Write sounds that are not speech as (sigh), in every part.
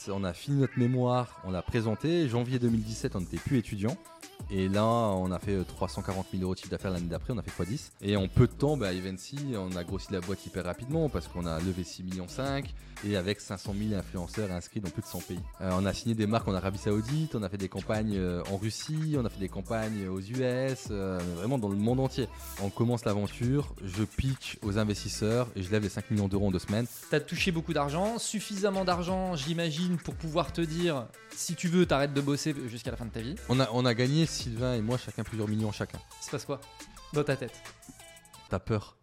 2017, on a fini notre mémoire, on l'a présenté. Janvier 2017, on n'était plus étudiant. Et là, on a fait 340 000 euros de chiffre d'affaires l'année d'après, on a fait x10. Et en peu de temps, bah, Evency, on a grossi la boîte hyper rapidement parce qu'on a levé 6 millions 5 et avec 500 000 influenceurs inscrits dans plus de 100 pays. Euh, on a signé des marques en Arabie Saoudite, on a fait des campagnes euh, en Russie, on a fait des campagnes aux US, euh, vraiment dans le monde entier. On commence l'aventure, je pitch aux investisseurs et je lève les 5 millions d'euros en deux semaines. Tu as touché beaucoup d'argent, suffisamment d'argent, j'imagine, pour pouvoir te dire si tu veux, t'arrêtes de bosser jusqu'à la fin de ta vie. On a, on a gagné, Sylvain et moi, chacun plusieurs millions chacun. Il se passe quoi dans ta tête? T'as peur.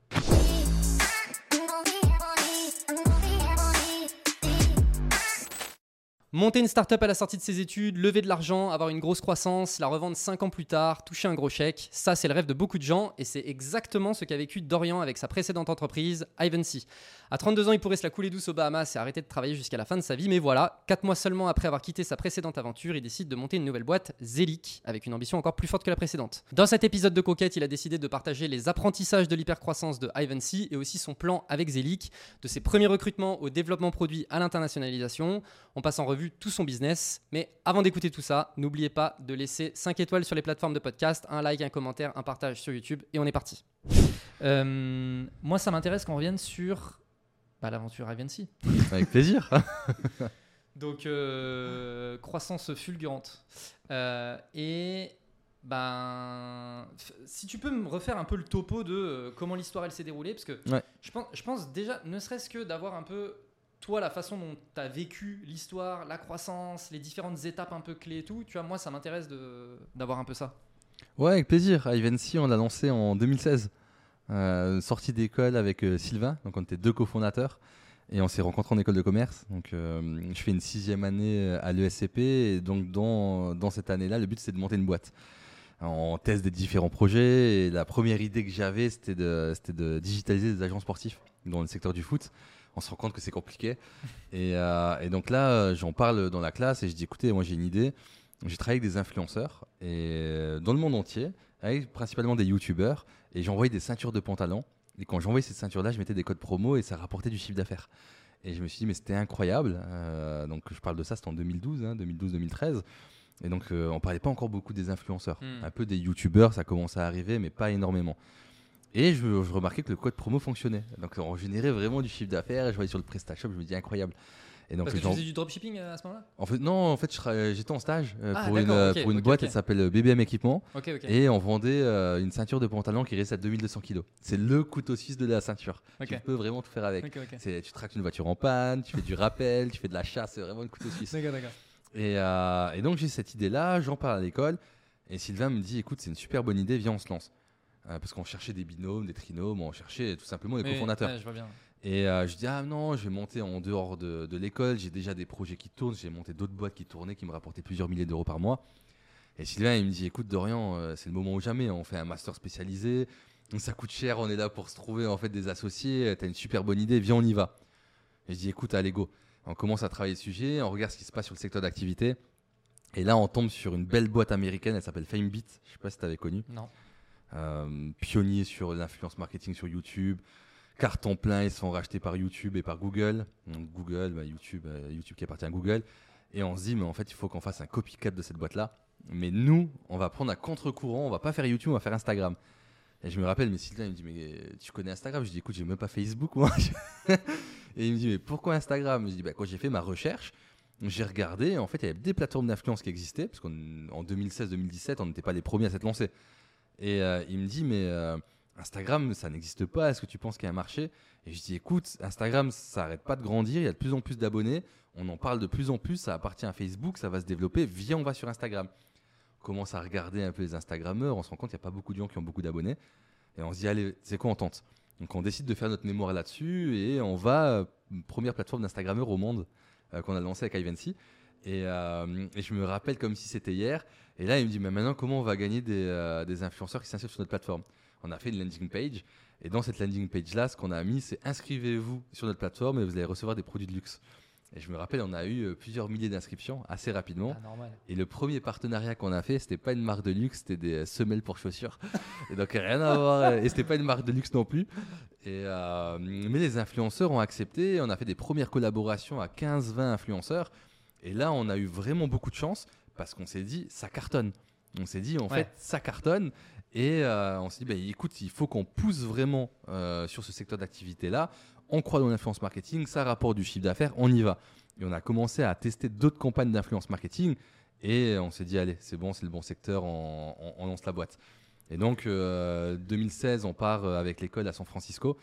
Monter une startup à la sortie de ses études, lever de l'argent, avoir une grosse croissance, la revendre 5 ans plus tard, toucher un gros chèque, ça c'est le rêve de beaucoup de gens et c'est exactement ce qu'a vécu Dorian avec sa précédente entreprise, Ivancy. À 32 ans, il pourrait se la couler douce aux Bahamas et arrêter de travailler jusqu'à la fin de sa vie, mais voilà, 4 mois seulement après avoir quitté sa précédente aventure, il décide de monter une nouvelle boîte, Zelic, avec une ambition encore plus forte que la précédente. Dans cet épisode de Coquette, il a décidé de partager les apprentissages de l'hypercroissance de Ivancy et aussi son plan avec Zelic, de ses premiers recrutements au développement produit à l'internationalisation. On passe en revue tout son business, mais avant d'écouter tout ça, n'oubliez pas de laisser 5 étoiles sur les plateformes de podcast, un like, un commentaire, un partage sur YouTube et on est parti. Euh, moi, ça m'intéresse qu'on revienne sur bah, l'aventure Ivancy. (laughs) Avec plaisir. (laughs) Donc, euh, croissance fulgurante. Euh, et ben, si tu peux me refaire un peu le topo de euh, comment l'histoire elle s'est déroulée, parce que Ouais. je, pense, je pense déjà, ne serait-ce que d'avoir un peu, toi, la façon dont tu as vécu l'histoire, la croissance, les différentes étapes un peu clés et tout, tu vois, moi, ça m'intéresse d'avoir un peu ça. Ouais, avec plaisir. Ivancy, on l'a lancé en 2016. Euh, sortie d'école avec euh, Sylvain, donc on était deux cofondateurs. Et on s'est rencontrés en école de commerce. Donc euh, je fais une sixième année à l'ESCP. Et donc dans, dans cette année-là, le but c'est de monter une boîte. On teste des différents projets. Et la première idée que j'avais, c'était de, de digitaliser des agents sportifs dans le secteur du foot. On se rend compte que c'est compliqué. Et, euh, et donc là, euh, j'en parle dans la classe et je dis écoutez, moi j'ai une idée. J'ai travaillé avec des influenceurs et euh, dans le monde entier, avec principalement des youtubeurs, et j'envoyais des ceintures de pantalon. Et quand j'envoyais ces ceintures-là, je mettais des codes promo et ça rapportait du chiffre d'affaires. Et je me suis dit, mais c'était incroyable. Euh, donc je parle de ça, c'était en 2012, hein, 2012-2013. Et donc euh, on parlait pas encore beaucoup des influenceurs. Hmm. Un peu des youtubeurs, ça commençait à arriver, mais pas énormément. Et je, je remarquais que le code promo fonctionnait. Donc on générait vraiment du chiffre d'affaires. Et je voyais sur le PrestaShop, je me dis incroyable. Et donc Parce que tu faisais du dropshipping euh, à ce moment-là? En fait, non, en fait, j'étais en stage euh, Ah, pour, une, euh, pour une boîte, elle s'appelle BBM Équipement, et on vendait euh, une ceinture de pantalon qui reste à 2200 kg. C'est le couteau suisse de la ceinture. Tu peux vraiment tout faire avec. Tu tractes une voiture en panne, tu fais du rappel, tu fais de la chasse, c'est vraiment le couteau suisse. D'accord, d'accord. Et, euh, et donc j'ai cette idée-là, j'en parle à l'école, et Sylvain me dit, écoute, c'est une super bonne idée, viens, on se lance. Euh, parce qu'on cherchait des binômes, des trinômes, on cherchait tout simplement des Oui, cofondateurs. ouais, je vois bien. Et euh, je dis ah non, je vais monter en dehors de, de l'école. J'ai déjà des projets qui tournent. J'ai monté d'autres boîtes qui tournaient, qui me rapportaient plusieurs milliers d'euros par mois. Et Sylvain il me dit écoute Dorian, euh, c'est le moment ou jamais. On fait un master spécialisé. Ça coûte cher. On est là pour se trouver en fait des associés. T'as une super bonne idée. Viens on y va. Et je dis écoute allez go. On commence à travailler le sujet. On regarde ce qui se passe sur le secteur d'activité. Et là on tombe sur une belle boîte américaine. Elle s'appelle FameBeat. Je sais pas si t'avais connu Non. Euh, pionnier sur l'influence marketing sur YouTube. Carton plein, ils se font racheter par YouTube et par Google. Google, bah, YouTube, euh, YouTube qui appartient à Google. Et on se dit, mais en fait, il faut qu'on fasse un copycat de cette boîte-là. Mais nous, on va prendre à contre-courant, on va pas faire YouTube, on va faire Instagram. Et je me rappelle, mais Sylvain, il me dit, mais tu connais Instagram? Je dis, écoute, j'ai même pas Facebook, moi. (laughs) et il me dit, mais pourquoi Instagram? Je dis, bah, quand j'ai fait ma recherche, j'ai regardé, en fait, il y avait des plateformes d'influence qui existaient, parce qu'en en 2016-2017, on n'était pas les premiers à s'être lancés. Et euh, il me dit, mais euh, Instagram, ça n'existe pas. Est-ce que tu penses qu'il y a un marché? Et je dis, écoute, Instagram, ça n'arrête pas de grandir. Il y a de plus en plus d'abonnés. On en parle de plus en plus. Ça appartient à Facebook. Ça va se développer. Viens, on va sur Instagram. On commence à regarder un peu les Instagrammeurs. On se rend compte qu'il n'y a pas beaucoup de gens qui ont beaucoup d'abonnés. Et on se dit, allez, c'est quoi, on tente? Donc on décide de faire notre mémoire là-dessus. Et on va, euh, première plateforme d'Instagrammeur au monde qu'on a lancée avec Ivancy. Et, euh, et je me rappelle comme si c'était hier. Et là, il me dit, mais maintenant, comment on va gagner des, euh, des influenceurs qui s'inscrivent sur notre plateforme? On a fait une landing page. Et dans cette landing page-là, ce qu'on a mis, c'est inscrivez-vous sur notre plateforme et vous allez recevoir des produits de luxe. Et je me rappelle, on a eu euh, plusieurs milliers d'inscriptions assez rapidement. Ah. Et le premier partenariat qu'on a fait, c'était pas une marque de luxe, c'était des semelles pour chaussures. (laughs) Et donc rien à voir. Et c'était pas une marque de luxe non plus. Et euh, mais les influenceurs ont accepté. On a fait des premières collaborations à 15-20 influenceurs. Et là, on a eu vraiment beaucoup de chance parce qu'on s'est dit, ça cartonne. On s'est dit, en Ouais. fait, ça cartonne. Et euh, on s'est dit, bah, écoute, il faut qu'on pousse vraiment euh, sur ce secteur d'activité-là. On croit dans l'influence marketing, ça rapporte du chiffre d'affaires, on y va. Et on a commencé à tester d'autres campagnes d'influence marketing. Et on s'est dit, allez, c'est bon, c'est le bon secteur, on, on- on lance la boîte. Et donc, euh, 2016, on part euh, avec l'école à San Francisco.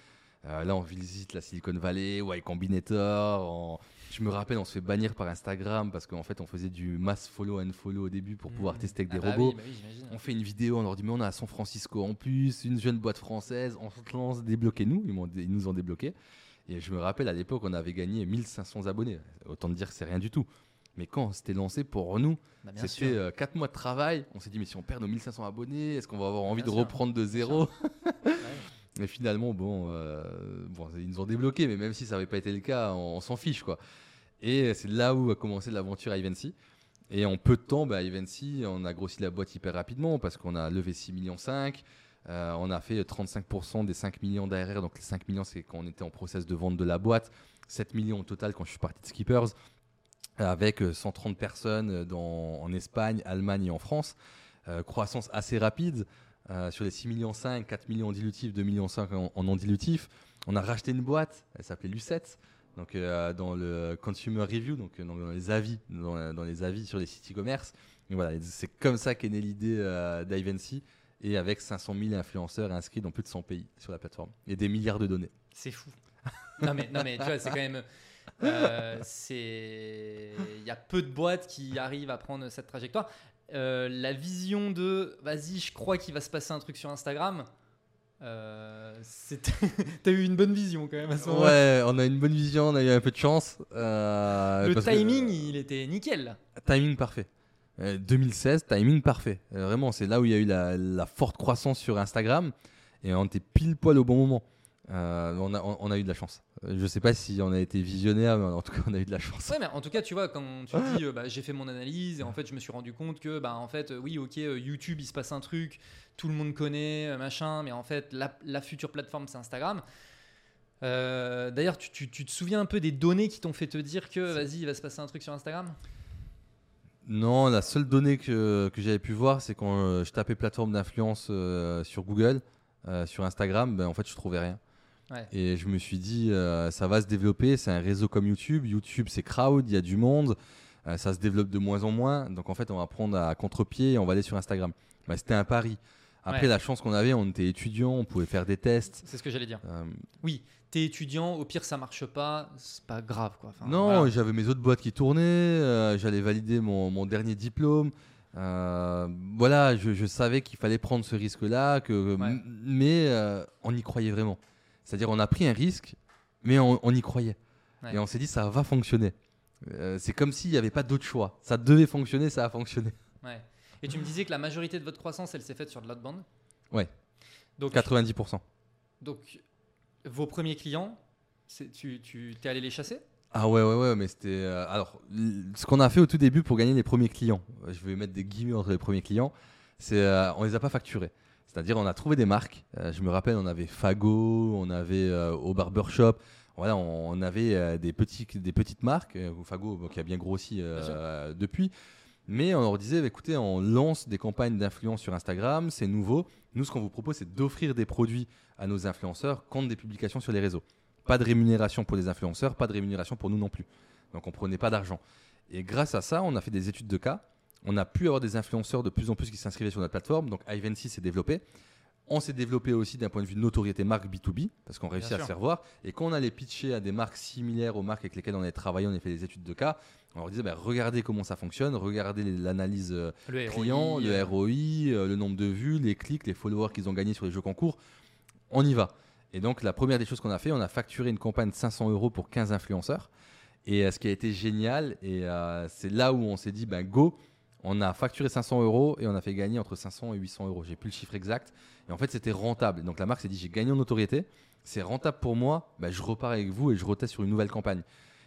Euh, là, on visite la Silicon Valley, Y Combinator. on- Je me rappelle, on se fait bannir par Instagram parce qu'en fait, on faisait du mass follow and follow au début pour pouvoir Mmh. tester avec Ah des bah robots. oui, bah oui. On fait une vidéo, on leur dit mais on est à San Francisco en plus, une jeune boîte française, on se lance, débloquez-nous, ils, nous ont débloqué. Et je me rappelle à l'époque on avait gagné 1500 abonnés, autant te dire que c'est rien du tout. Mais quand c'était lancé pour nous, Bah, c'était sûr. 4 mois de travail, on s'est dit mais si on perd nos 1500 abonnés, est-ce qu'on va avoir envie Bien de sûr. reprendre de zéro. (laughs) Mais finalement, bon, euh, bon, ils nous ont débloqué, mais même si ça n'avait pas été le cas, on, s'en fiche quoi. Et c'est là où a commencé l'aventure Ivancy. Et en peu de temps, bah, Ivancy, on a grossi la boîte hyper rapidement parce qu'on a levé 6 millions 5. euh, on a fait 35% des 5 millions d'ARR. Donc les 5 millions, c'est quand on était en process de vente de la boîte. 7 millions au total quand je suis parti de Skippers. Avec euh, 130 personnes dans, en Espagne, Allemagne et en France. Euh, croissance assez rapide. Euh, sur les 6 millions 5, 4 millions dilutifs, 2 millions 5 en, en non dilutif. On a racheté une boîte, elle s'appelait Lucette. Donc euh, dans le consumer review, donc euh, dans, les avis, dans, les avis sur les sites e-commerce. Voilà, c'est comme ça qu'est née l'idée euh, et avec 500 000 influenceurs inscrits dans plus de 100 pays sur la plateforme et des milliards de données. C'est fou. non, mais, non, mais tu vois, c'est quand même. c'est. Il y a peu de boîtes qui arrivent à prendre cette trajectoire. Euh, la vision de vas-y, je crois qu'il va se passer un truc sur Instagram. Euh, (laughs) T'as eu une bonne vision quand même à ce moment-là. Ouais, on a une bonne vision, on a eu un peu de chance. euh, Le que- timing, il était nickel. Timing parfait. Euh, 2016, timing parfait. Vraiment, c'est là où il y a eu la, la forte croissance sur Instagram et on était pile poil au bon moment. Euh, on, a, on, on a eu de la chance. Euh, Je sais pas si on a été visionnaire, mais en tout cas, on a eu de la chance. Ouais, mais en tout cas, tu vois, quand tu (laughs) dis euh, bah, j'ai fait mon analyse et en fait, je me suis rendu compte que, bah, en fait, euh, oui, ok, YouTube, il se passe un truc, tout le monde connaît, machin, mais en fait, la, la future plateforme, c'est Instagram. D'ailleurs, tu, tu- tu te souviens un peu des données qui t'ont fait te dire que, vas-y, il va se passer un truc sur Instagram? Non, la seule donnée que, que j'avais pu voir, c'est quand je tapais plateforme d'influence sur Google, sur Instagram, ben, en fait, je trouvais rien. Ouais. Et je me suis dit, euh, ça va se développer. C'est un réseau comme YouTube. YouTube, c'est crowd, il y a du monde. Euh, ça se développe de moins en moins. Donc, en fait, on va prendre à contre-pied et on va aller sur Instagram. Ben, C'était un pari. Après, Ouais. la chance qu'on avait, on était étudiants, on pouvait faire des tests. C'est ce que j'allais dire. Euh, Oui, t'es étudiant, au pire, ça marche pas, c'est pas grave, quoi. Enfin, non, voilà. j'avais mes autres boîtes qui tournaient. euh, J'allais valider mon, mon dernier diplôme. Voilà, je, je savais qu'il fallait prendre ce risque-là, que, Ouais. m- mais on y croyait vraiment. C'est-à-dire, on a pris un risque, mais on, on y croyait. Ouais. Et on s'est dit, ça va fonctionner. Euh, c'est comme s'il n'y avait pas d'autre choix. Ça devait fonctionner, ça a fonctionné. Ouais. Et tu me disais que la majorité de votre croissance, elle s'est faite sur de l'outbound Ouais. Donc, 90%. donc, vos premiers clients, tu, tu t'es allé les chasser? Ah ouais, ouais, ouais, mais c'était. euh, alors, ce qu'on a fait au tout début pour gagner les premiers clients, euh, je vais mettre des guillemets entre les premiers clients, c'est euh, on les a pas facturés. C'est-à-dire, on a trouvé des marques. euh, je me rappelle, on avait Fago, on avait euh, au barbershop. Voilà, on, on avait euh, des, petits, des petites marques. Fago, bon, qui a bien grossi Bien depuis. Mais on leur disait, écoutez, on lance des campagnes d'influence sur Instagram, c'est nouveau. Nous, ce qu'on vous propose, c'est d'offrir des produits à nos influenceurs contre des publications sur les réseaux. Pas de rémunération pour les influenceurs, pas de rémunération pour nous non plus. Donc on prenait pas d'argent. Et grâce à ça, on a fait des études de cas. On a pu avoir des influenceurs de plus en plus qui s'inscrivaient sur notre plateforme. Donc Ivancy s'est développé. On s'est développé aussi d'un point de vue de notoriété marque B2B, parce qu'on réussit Bien à sûr. se faire voir. Et quand on allait pitcher à des marques similaires aux marques avec lesquelles on avait travaillé, on a fait des études de cas, on leur disait bah, regardez comment ça fonctionne, regardez l'analyse euh, Le client, le euh, ROI, euh, le nombre de vues, les clics, les followers qu'ils ont gagnés sur les jeux concours. On y va. Et donc, la première des choses qu'on a fait, on a facturé une campagne de 500 euros pour 15 influenceurs. Et euh, ce qui a été génial, et euh, c'est là où on s'est dit, ben go, on a facturé 500 euros et on a fait gagner entre 500 et 800 euros. J'ai plus le chiffre exact. Et en fait, c'était rentable. Donc, la marque s'est dit, j'ai gagné en notoriété, c'est rentable pour moi, ben, je repars avec vous et je reteste sur une nouvelle campagne.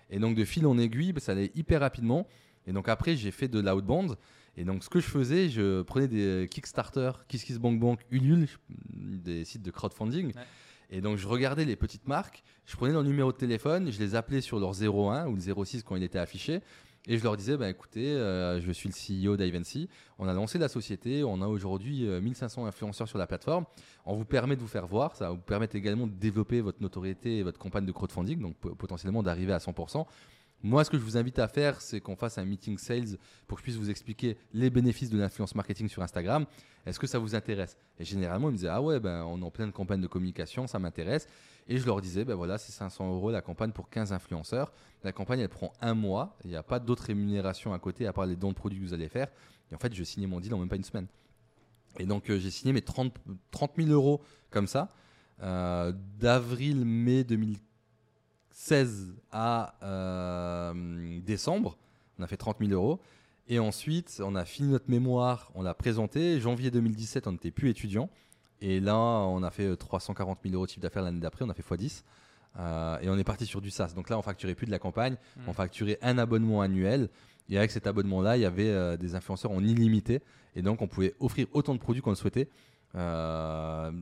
Et donc, de fil en aiguille, ben, ça allait hyper rapidement. Et donc, après, j'ai fait de l'outbound. Et donc, ce que je faisais, je prenais des Kickstarter, KissKissBankBank, Ulule, des sites de crowdfunding. Ouais. Et donc, je regardais les petites marques, je prenais leur numéro de téléphone, je les appelais sur leur 01 ou le 06 quand il était affiché. Et je leur disais, bah, écoutez, euh, je suis le CEO d'Ivancy. On a lancé la société. On a aujourd'hui 1500 influenceurs sur la plateforme. On vous permet de vous faire voir. Ça va vous permettre également de développer votre notoriété et votre campagne de crowdfunding, donc potentiellement d'arriver à 100%. Moi, ce que je vous invite à faire, c'est qu'on fasse un meeting sales pour que je puisse vous expliquer les bénéfices de l'influence marketing sur Instagram. Est-ce que ça vous intéresse? Et généralement, ils me disaient Ah ouais, ben, on est en pleine campagne de communication, ça m'intéresse. Et je leur disais Ben voilà, c'est 500 euros la campagne pour 15 influenceurs. La campagne, elle prend un mois. Il n'y a pas d'autre rémunération à côté à part les dons de produits que vous allez faire. Et en fait, je signais mon deal en même pas une semaine. Et donc, euh, j'ai signé mes 30, 30 000 euros comme ça. Euh, d'avril-mai 2015 16 à euh, décembre. On a fait 30 000 euros. Et ensuite, on a fini notre mémoire, on l'a présenté. Janvier 2017, on n'était plus étudiant. Et là, on a fait 340 000 euros de chiffre d'affaires l'année d'après, on a fait x10. Euh, et on est parti sur du SaaS. Donc là, on facturait plus de la campagne, mmh. on facturait un abonnement annuel. Et avec cet abonnement-là, il y avait euh, des influenceurs en illimité. Et donc, on pouvait offrir autant de produits qu'on le souhaitait.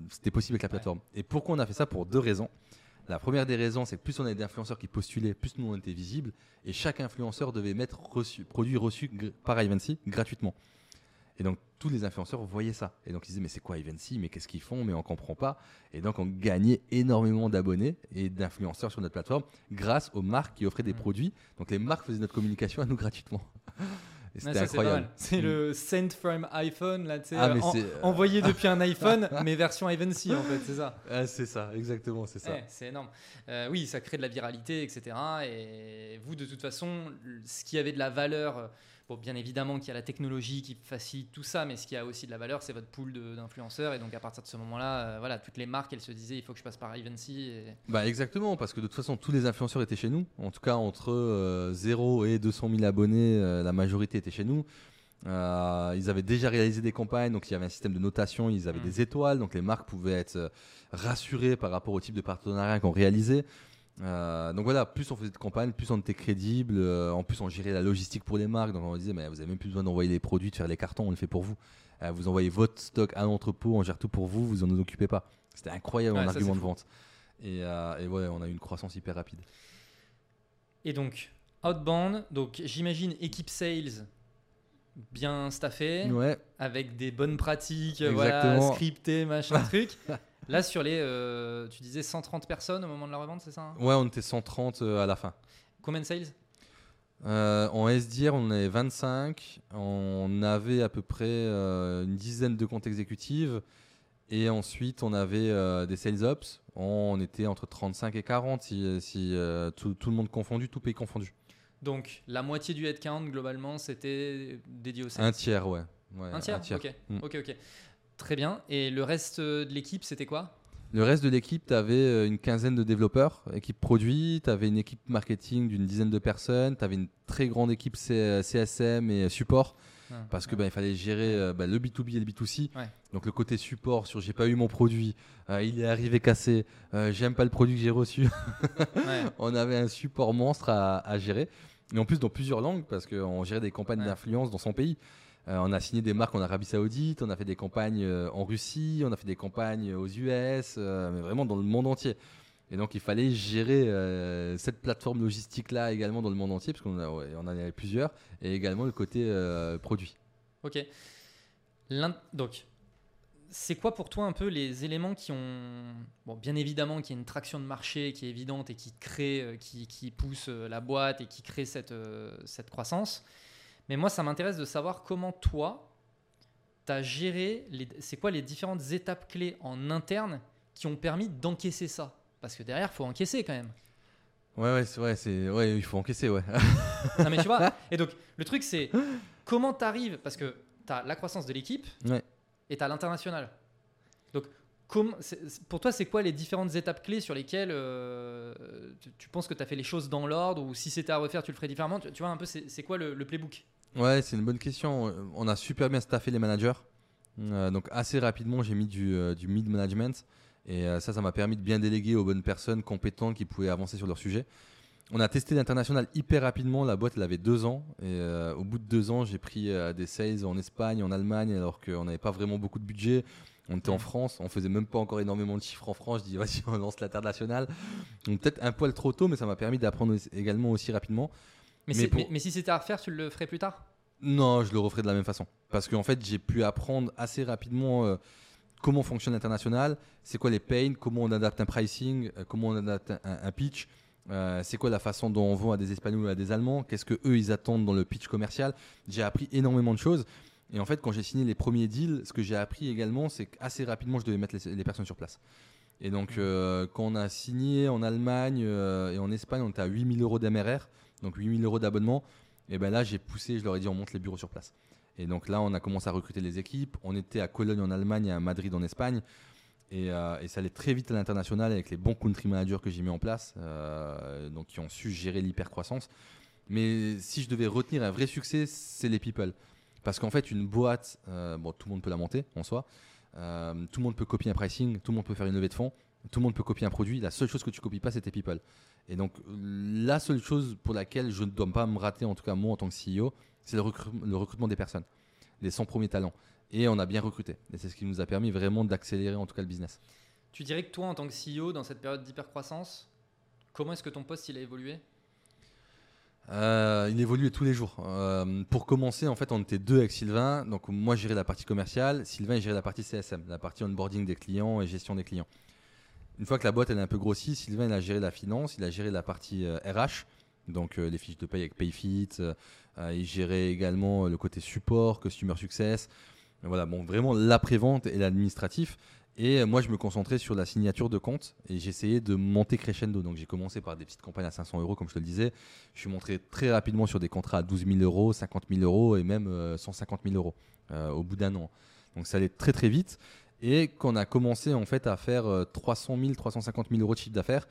C'était possible avec la plateforme. Et pourquoi on a fait ça? Pour deux raisons. La première des raisons, c'est que plus on avait d'influenceurs qui postulaient, plus nous on était visibles. Et chaque influenceur devait mettre reçu, produit reçu par Ivancy gratuitement. Et donc tous les influenceurs voyaient ça. Et donc ils disaient mais c'est quoi Ivancy Mais qu'est-ce qu'ils font? Mais on comprend pas. Et donc on gagnait énormément d'abonnés et d'influenceurs sur notre plateforme grâce aux marques qui offraient des mmh. produits. Donc les marques faisaient notre communication à nous gratuitement. (laughs) C'était incroyable. C'est le send from iPhone, là, ah, euh, envoyé depuis un (laughs) iPhone, mais version Ivancy, en fait, c'est ça. Ah, c'est ça, exactement, c'est ça. c'est énorme. Euh, oui, ça crée de la viralité, etc. Et vous, de toute façon, ce qui avait de la valeur Bon, bien évidemment qu'il y a la technologie qui facilite tout ça, mais ce qui a aussi de la valeur, c'est votre pool d'influenceurs. Et donc, à partir de ce moment-là, euh, voilà, toutes les marques, elles se disaient, il faut que je passe par Evency. Bah, exactement, parce que de toute façon, tous les influenceurs étaient chez nous. En tout cas, entre 0 euh, et 200 000 abonnés, euh, la majorité était chez nous. ils avaient déjà réalisé des campagnes, donc il y avait un système de notation, ils avaient mm. des étoiles, donc les marques pouvaient être rassurées par rapport au type de partenariat qu'on réalisait. Euh, donc voilà, plus on faisait de campagne, plus on était crédible. Euh, en plus, on gérait la logistique pour les marques. Donc on disait, mais vous avez même plus besoin d'envoyer les produits, de faire les cartons, on le fait pour vous. Euh, vous envoyez votre stock à l'entrepôt, on gère tout pour vous, vous en occupez pas. C'était incroyable en argument de vente. Et, et ouais, on a eu une croissance hyper rapide. Et donc, outbound, donc j'imagine équipe sales bien staffée, avec des bonnes pratiques, voilà, scriptées, machin truc. (laughs) Là, sur les. Euh, tu disais 130 personnes au moment de la revente, c'est ça hein? Ouais, on était 130 euh, à la fin. Combien de sales? Euh, En SDR, on est 25. On avait à peu près une dizaine de comptes exécutifs. Et ensuite, on avait des sales ops. On était entre 35 et 40 si, tout, le monde confondu, tout pays confondu. Donc, la moitié du headcount, globalement, c'était dédié au sales Un tiers, ouais. un, tiers Ok, mm. ok, ok. Très bien. Et le reste de l'équipe, c'était quoi? Le reste de l'équipe, tu avais euh, une quinzaine de développeurs, équipe produit, tu avais une équipe marketing d'une dizaine de personnes, tu avais une très grande équipe CSM et support. Ah, parce que bah, il fallait gérer euh, bah, le B2B et le B2C. Donc le côté support sur j'ai pas eu mon produit, euh, il est arrivé cassé, j'aime pas le produit que j'ai reçu. (laughs) On avait un support monstre à, à, gérer. Et en plus dans plusieurs langues parce qu'on gérait des campagnes d'influence dans son pays. Euh, on a signé des marques en Arabie Saoudite, on a fait des campagnes euh, en Russie, on a fait des campagnes aux US, euh, mais vraiment dans le monde entier. Et donc il fallait gérer cette plateforme logistique-là également dans le monde entier, parce qu'on en avait plusieurs, et également le côté produit. Ok. Donc, c'est quoi pour toi un peu les éléments qui ont, bon, bien évidemment, qui y a une traction de marché qui est évidente et qui crée, qui, qui pousse la boîte et qui crée cette, cette croissance mais moi, ça m'intéresse de savoir comment toi, tu as géré, c'est quoi les différentes étapes clés en interne qui ont permis d'encaisser ça? Parce que derrière, il faut encaisser quand même. Ouais, ouais, c'est vrai, c'est, ouais, il faut encaisser, ouais. (laughs) non, mais tu vois, (laughs) et donc le truc, c'est comment tu arrives, parce que tu as la croissance de l'équipe et tu as l'international. Donc, pour toi, c'est quoi les différentes étapes clés sur lesquelles euh, tu, penses que tu as fait les choses dans l'ordre ou si c'était à refaire, tu le ferais différemment? Tu, vois un peu, c'est quoi le, le playbook? Ouais, c'est une bonne question. On a super bien staffé les managers. Euh, donc assez rapidement, j'ai mis du, euh, mid-management. Et euh, ça, ça m'a permis de bien déléguer aux bonnes personnes compétentes qui pouvaient avancer sur leur sujet. On a testé l'international hyper rapidement. La boîte, elle avait deux ans. Et au bout de deux ans, j'ai pris des sales en Espagne, en Allemagne, alors qu'on n'avait pas vraiment beaucoup de budget. On était en France, on faisait même pas encore énormément de chiffres en France. Je dis, (laughs) vas-y, on lance l'international. Donc peut-être un poil trop tôt, mais ça m'a permis d'apprendre également aussi rapidement. Mais, Mais c'est- pour- mais- mais si c'était à refaire, tu le ferais plus tard? Non, je le referai de la même façon. Parce qu'en fait, j'ai pu apprendre assez rapidement euh, comment fonctionne l'international, c'est quoi les pains, comment on adapte un pricing, euh, comment on adapte un, un pitch, euh, c'est quoi la façon dont on vend à des Espagnols ou à des Allemands, qu'est-ce que eux ils attendent dans le pitch commercial? J'ai appris énormément de choses. Et en fait, quand j'ai signé les premiers deals, ce que j'ai appris également, c'est qu'assez rapidement, je devais mettre les, les personnes sur place. Et donc, euh, quand on a signé en Allemagne euh, et en Espagne, on était à 8000 euros d'MRR, donc 8000 euros d'abonnement. Et ben là, j'ai poussé, je leur ai dit, on monte les bureaux sur place. Et donc là, on a commencé à recruter les équipes. On était à Cologne en Allemagne et à Madrid en Espagne. Et, euh, ça allait très vite à l'international avec les bons country managers que j'ai mis en place, euh, donc qui ont su gérer l'hypercroissance. Mais si je devais retenir un vrai succès, c'est les people. Parce qu'en fait, une boîte, euh, bon, tout le monde peut la monter en soi. Tout le monde peut copier un pricing, tout le monde peut faire une levée de fonds, tout le monde peut copier un produit. La seule chose que tu copies pas, c'est tes people. Et donc, la seule chose pour laquelle je ne dois pas me rater, en tout cas moi en tant que CEO, c'est le, recru- le recrutement des personnes, des 100 premiers talents. Et on a bien recruté. Et c'est ce qui nous a permis vraiment d'accélérer en tout cas le business. Tu dirais que toi, en tant que CEO, dans cette période d'hypercroissance, comment est-ce que ton poste il a évolué? Euh, il évolue tous les jours. Euh, pour commencer, en fait, on était deux avec Sylvain. Donc, moi, gérais la partie commerciale. Sylvain, il gérait la partie CSM, la partie onboarding des clients et gestion des clients. Une fois que la boîte elle est un peu grossie, Sylvain, il a géré la finance, il a géré la partie euh, RH, donc euh, les fiches de paye avec Payfit. euh, euh, il gérait également le côté support, customer success. Voilà, bon, vraiment l'après-vente et l'administratif. Et euh, moi, je me concentrais sur la signature de compte et j'essayais de monter crescendo. Donc, j'ai commencé par des petites campagnes à 500 euros, comme je te le disais. Je suis monté très rapidement sur des contrats à 12 000 euros, 50 000 euros et même euh, 150 000 euros euh, au bout d'un an. Donc, ça allait très très vite. Et quand on a commencé en fait à faire euh, 300 000, 350 000 euros de chiffre d'affaires,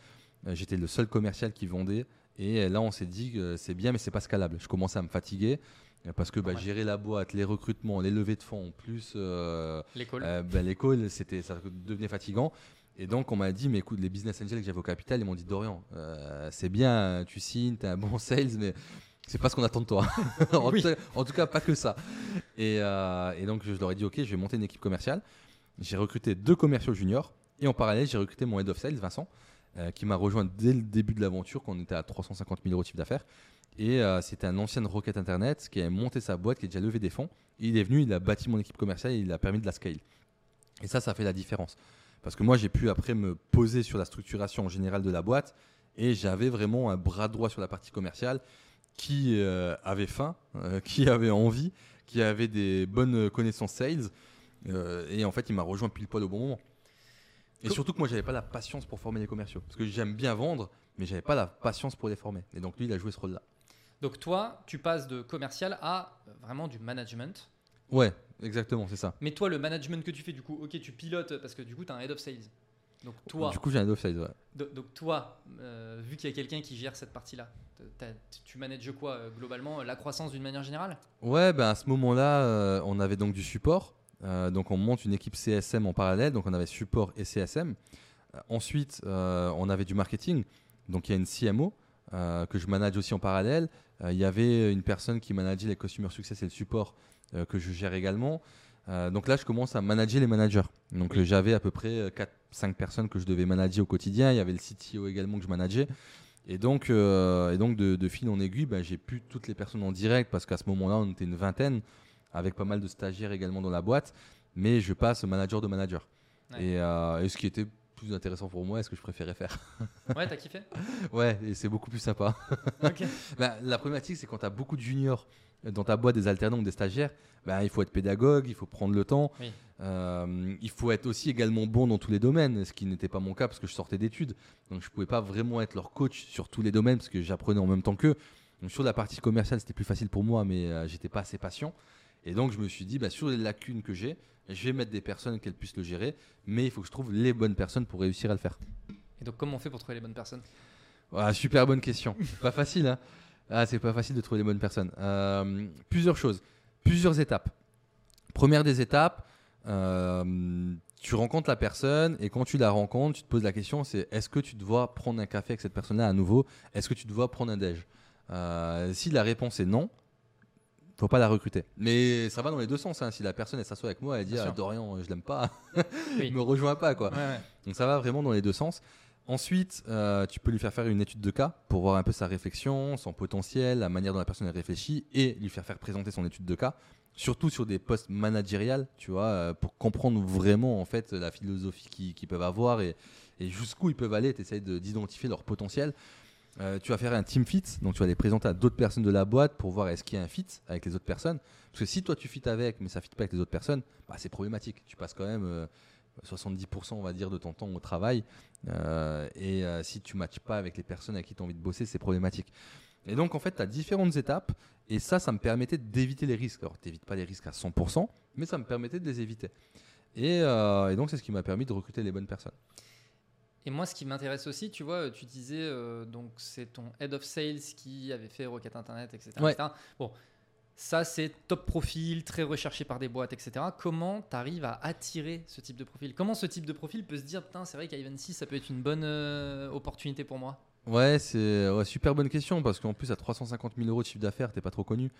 euh, j'étais le seul commercial qui vendait. Et euh, là, on s'est dit que c'est bien, mais c'est pas scalable. Je commençais à me fatiguer euh, parce que bah, gérer la boîte, les recrutements, les levées de fonds, plus euh, L'école euh, ben, l'école, c'était, ça devenait fatigant. Et donc, on m'a dit, mais écoute, les business angels que j'avais au capital, ils m'ont dit, Dorian, euh, c'est bien, tu signes, tu as un bon (laughs) sales, mais c'est pas ce qu'on attend de toi. (laughs) en, Oui. tout, en tout cas, pas que ça. Et, et donc, je leur ai dit, ok, je vais monter une équipe commerciale. J'ai recruté deux commerciaux juniors. Et en parallèle, j'ai recruté mon head of sales, Vincent, euh, qui m'a rejoint dès le début de l'aventure, quand on était à 350 000 euros de chiffre d'affaires. Et euh, c'était un ancien Rocket Internet qui a monté sa boîte, qui a déjà levé des fonds. Il est venu, il a bâti mon équipe commerciale et il a permis de la scale. Et ça, ça fait la différence. Parce que moi, j'ai pu après me poser sur la structuration en général de la boîte et j'avais vraiment un bras droit sur la partie commerciale qui euh, avait faim, euh, (laughs) qui avait envie, qui avait des bonnes connaissances sales. Euh, et en fait, il m'a rejoint pile poil au bon moment. Et surtout que moi, j'avais pas la patience pour former les commerciaux. Parce que j'aime bien vendre, mais j'avais pas la patience pour les former. Et donc, lui, il a joué ce rôle-là. Donc toi, tu passes de commercial à euh, vraiment du management. Ouais, exactement, c'est ça. Mais toi, le management que tu fais, du coup, ok, tu pilotes parce que du coup, tu as un head of sales. Donc toi, Du coup, j'ai un off sales, ouais. do- donc toi euh, vu qu'il y a quelqu'un qui gère cette partie-là, tu manages quoi euh, globalement La croissance d'une manière générale? Ouais, ben à ce moment-là, euh, on avait donc du support. Euh, donc on monte une équipe CSM en parallèle. Donc on avait support et CSM. Euh, ensuite, euh, on avait du marketing. Donc il y a une CMO que je manage aussi en parallèle. Il y avait une personne qui manageait les customer success et le support que je gère également. Donc là, je commence à manager les managers. Donc Oui. j'avais à peu près 4-5 personnes que je devais manager au quotidien. Il y avait le CTO également que je manageais. Et donc, et donc de, de fil en aiguille, ben, j'ai plus toutes les personnes en direct parce qu'à ce moment-là, on était une vingtaine avec pas mal de stagiaires également dans la boîte. Mais je passe manager de manager. Ouais. Et, euh, et ce qui était plus intéressant pour moi, est ce que je préférais faire. (laughs) Ouais, t'as kiffé? (laughs) Ouais, et c'est beaucoup plus sympa. (laughs) Ben, la problématique, c'est quand tu as beaucoup de juniors dans ta boîte, des alternants ou des stagiaires, ben, il faut être pédagogue, il faut prendre le temps. Oui. Euh, il faut être aussi également bon dans tous les domaines, ce qui n'était pas mon cas parce que je sortais d'études. Donc je pouvais pas vraiment être leur coach sur tous les domaines parce que j'apprenais en même temps qu'eux. Donc sur la partie commerciale, c'était plus facile pour moi, mais euh, j'étais pas assez patient. Et donc je me suis dit, bah, sur les lacunes que j'ai, je vais mettre des personnes qu'elles puissent le gérer, mais il faut que je trouve les bonnes personnes pour réussir à le faire. Et donc, comment on fait pour trouver les bonnes personnes? Ah, super bonne question. (laughs) pas facile, hein Ah, c'est pas facile de trouver les bonnes personnes. Euh, plusieurs choses, plusieurs étapes. Première des étapes, euh, tu rencontres la personne et quand tu la rencontres, tu te poses la question c'est est-ce que tu dois prendre un café avec cette personne-là à nouveau? Est-ce que tu dois prendre un déj? Euh, Si la réponse est non, faut pas la recruter. Mais ça va dans les deux sens. hein. Si la personne elle s'assoit avec moi, elle dit ah. Dorian, je l'aime pas, (laughs) Oui. il me rejoint pas quoi. Ouais, ouais. Donc ça va vraiment dans les deux sens. Ensuite, euh, tu peux lui faire faire une étude de cas pour voir un peu sa réflexion, son potentiel, la manière dont la personne réfléchit et lui faire faire présenter son étude de cas, surtout sur des postes managériels, tu vois, euh, pour comprendre vraiment en fait la philosophie qu'ils peuvent avoir et, et jusqu'où ils peuvent aller. Tu essayes d'identifier leur potentiel. Euh, tu vas faire un team fit, donc tu vas les présenter à d'autres personnes de la boîte pour voir est-ce qu'il y a un fit avec les autres personnes. Parce que si toi tu fit avec, mais ça fit pas avec les autres personnes, bah, c'est problématique. Tu passes quand même euh, 70% on va dire de ton temps au travail. Euh, et euh, si tu matches pas avec les personnes avec qui tu as envie de bosser, c'est problématique. Et donc en fait, tu as différentes étapes. Et ça, ça me permettait d'éviter les risques. Alors, tu n'évites pas les risques à 100%, mais ça me permettait de les éviter. Euh, et donc, c'est ce qui m'a permis de recruter les bonnes personnes. Et moi, ce qui m'intéresse aussi, tu vois, tu disais, euh, donc c'est ton head of sales qui avait fait Rocket Internet, etc. Ouais. etc. Bon, ça c'est top profil, très recherché par des boîtes, etc. Comment tu arrives à attirer ce type de profil? Comment ce type de profil peut se dire, putain, c'est vrai qu'Ivancy, ça peut être une bonne euh, opportunité pour moi? Ouais, c'est ouais, super bonne question parce qu'en plus, à 350 000 euros de chiffre d'affaires, t'es pas trop connu.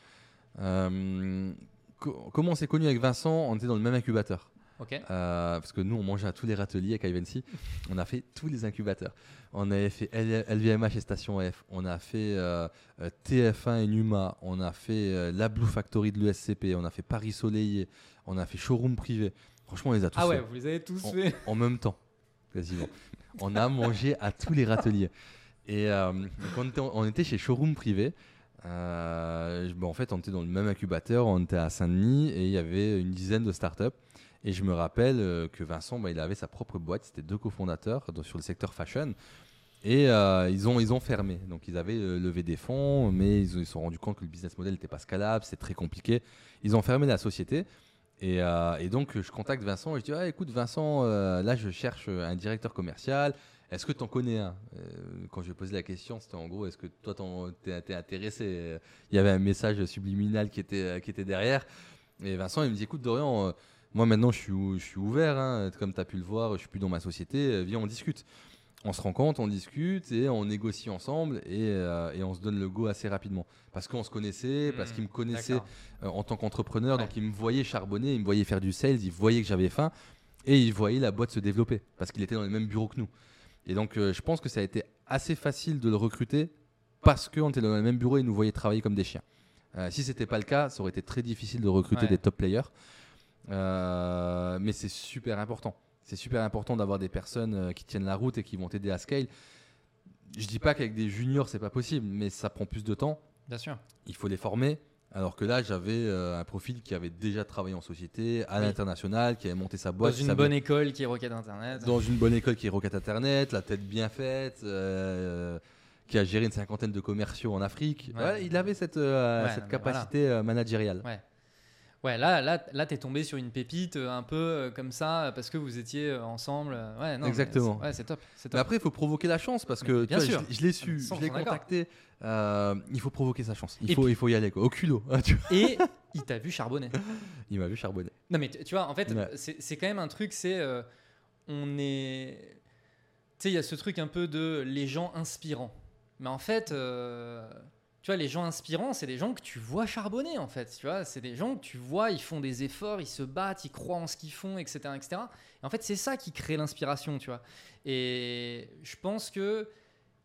Euh, co- comment on s'est connu avec Vincent? On était dans le même incubateur. Euh, parce que nous, on mangeait à tous les râteliers avec Ivancy. on a fait tous les incubateurs. On avait fait LVMH et Station F. On a fait euh, euh, TF1 et Numa. On a fait euh, la Blue Factory de l'ESCP. On a fait Paris Soleil. On a fait Showroom privé. Franchement, on les a tous Ah ouais, fait vous les avez tous On- fait. (laughs) en même temps, quasiment. On a mangé à tous les râteliers. Et donc on, était, on était chez Showroom Privé. Bon, en fait, on était dans le même incubateur, on était à Saint-Denis et il y avait une dizaine de startups. Et je me rappelle euh, que Vincent, bah, il avait sa propre boîte, c'était deux cofondateurs sur le secteur fashion. Et euh, ils, ont, ils ont fermé. Donc ils avaient euh, levé des fonds, mais ils se sont rendus compte que le business model n'était pas scalable, c'est très compliqué. Ils ont fermé la société. Et, donc je contacte Vincent et je dis écoute Vincent, là je cherche un directeur commercial. Est-ce que tu en connais un? Quand je lui ai posé la question, c'était en gros est-ce que toi t'es intéressé? Il y avait un message subliminal qui était, qui était derrière. Et Vincent il me dit écoute Dorian, moi maintenant je suis, ou- je suis ouvert, hein, comme tu as pu le voir, je suis plus dans ma société, euh, viens on discute. On se rencontre, on discute et on négocie ensemble et, euh, et on se donne le go assez rapidement. Parce qu'on se connaissait, parce Hmm, qu'il me connaissait euh, en tant qu'entrepreneur. Ouais. Donc, il me voyait charbonner, il me voyait faire du sales, il voyait que j'avais faim et il voyait la boîte se développer parce qu'il était dans les mêmes bureaux que nous. Et donc, euh, je pense que ça a été assez facile de le recruter parce qu'on était dans le même bureau et il nous voyait travailler comme des chiens. Si c'était pas le cas, ça aurait été très difficile de recruter Ouais. des top players. Euh, mais c'est super important. C'est super important d'avoir des personnes euh, qui tiennent la route et qui vont t'aider à scale. Je dis pas qu'avec des juniors c'est pas possible, mais ça prend plus de temps Bien sûr. il faut les former. Alors que là, j'avais euh, un profil qui avait déjà travaillé en société, à Oui. l'international, qui avait monté sa Dans boîte, qui une savait- bonne école qui est Rocket Internet. dans une bonne école qui est Rocket Internet, la tête bien faite, euh, qui a géré une cinquantaine de commerciaux en Afrique. Ouais. Ouais, il avait cette, euh, Ouais, cette mais capacité euh, managériale. Ouais. Là, là, là t'es tombé sur une pépite euh, un peu euh, comme ça euh, parce que vous étiez ensemble. Ouais, non, Exactement. c'est- Ouais, c'est top. C'est Mais top. après, il faut provoquer la chance parce que bien tu vois, sûr. je, je l'ai su, je l'ai contacté. euh, il faut provoquer sa chance. Il, Et faut, puis- il faut y aller, quoi. au culot. tu vois. Et (laughs) il t'a vu charbonner. il m'a vu charbonner. Non, mais tu tu vois, en fait, Ouais. c'est c'est quand même un truc, c'est. euh, on est. Tu sais, il y a ce truc un peu de les gens inspirants. Mais en fait, euh, tu vois, les gens inspirants, c'est des gens que tu vois charbonner, en fait. Tu vois, c'est des gens que tu vois, ils font des efforts, ils se battent, ils croient en ce qu'ils font, etc. etc. Et en fait, c'est ça qui crée l'inspiration, tu vois. Et je pense que.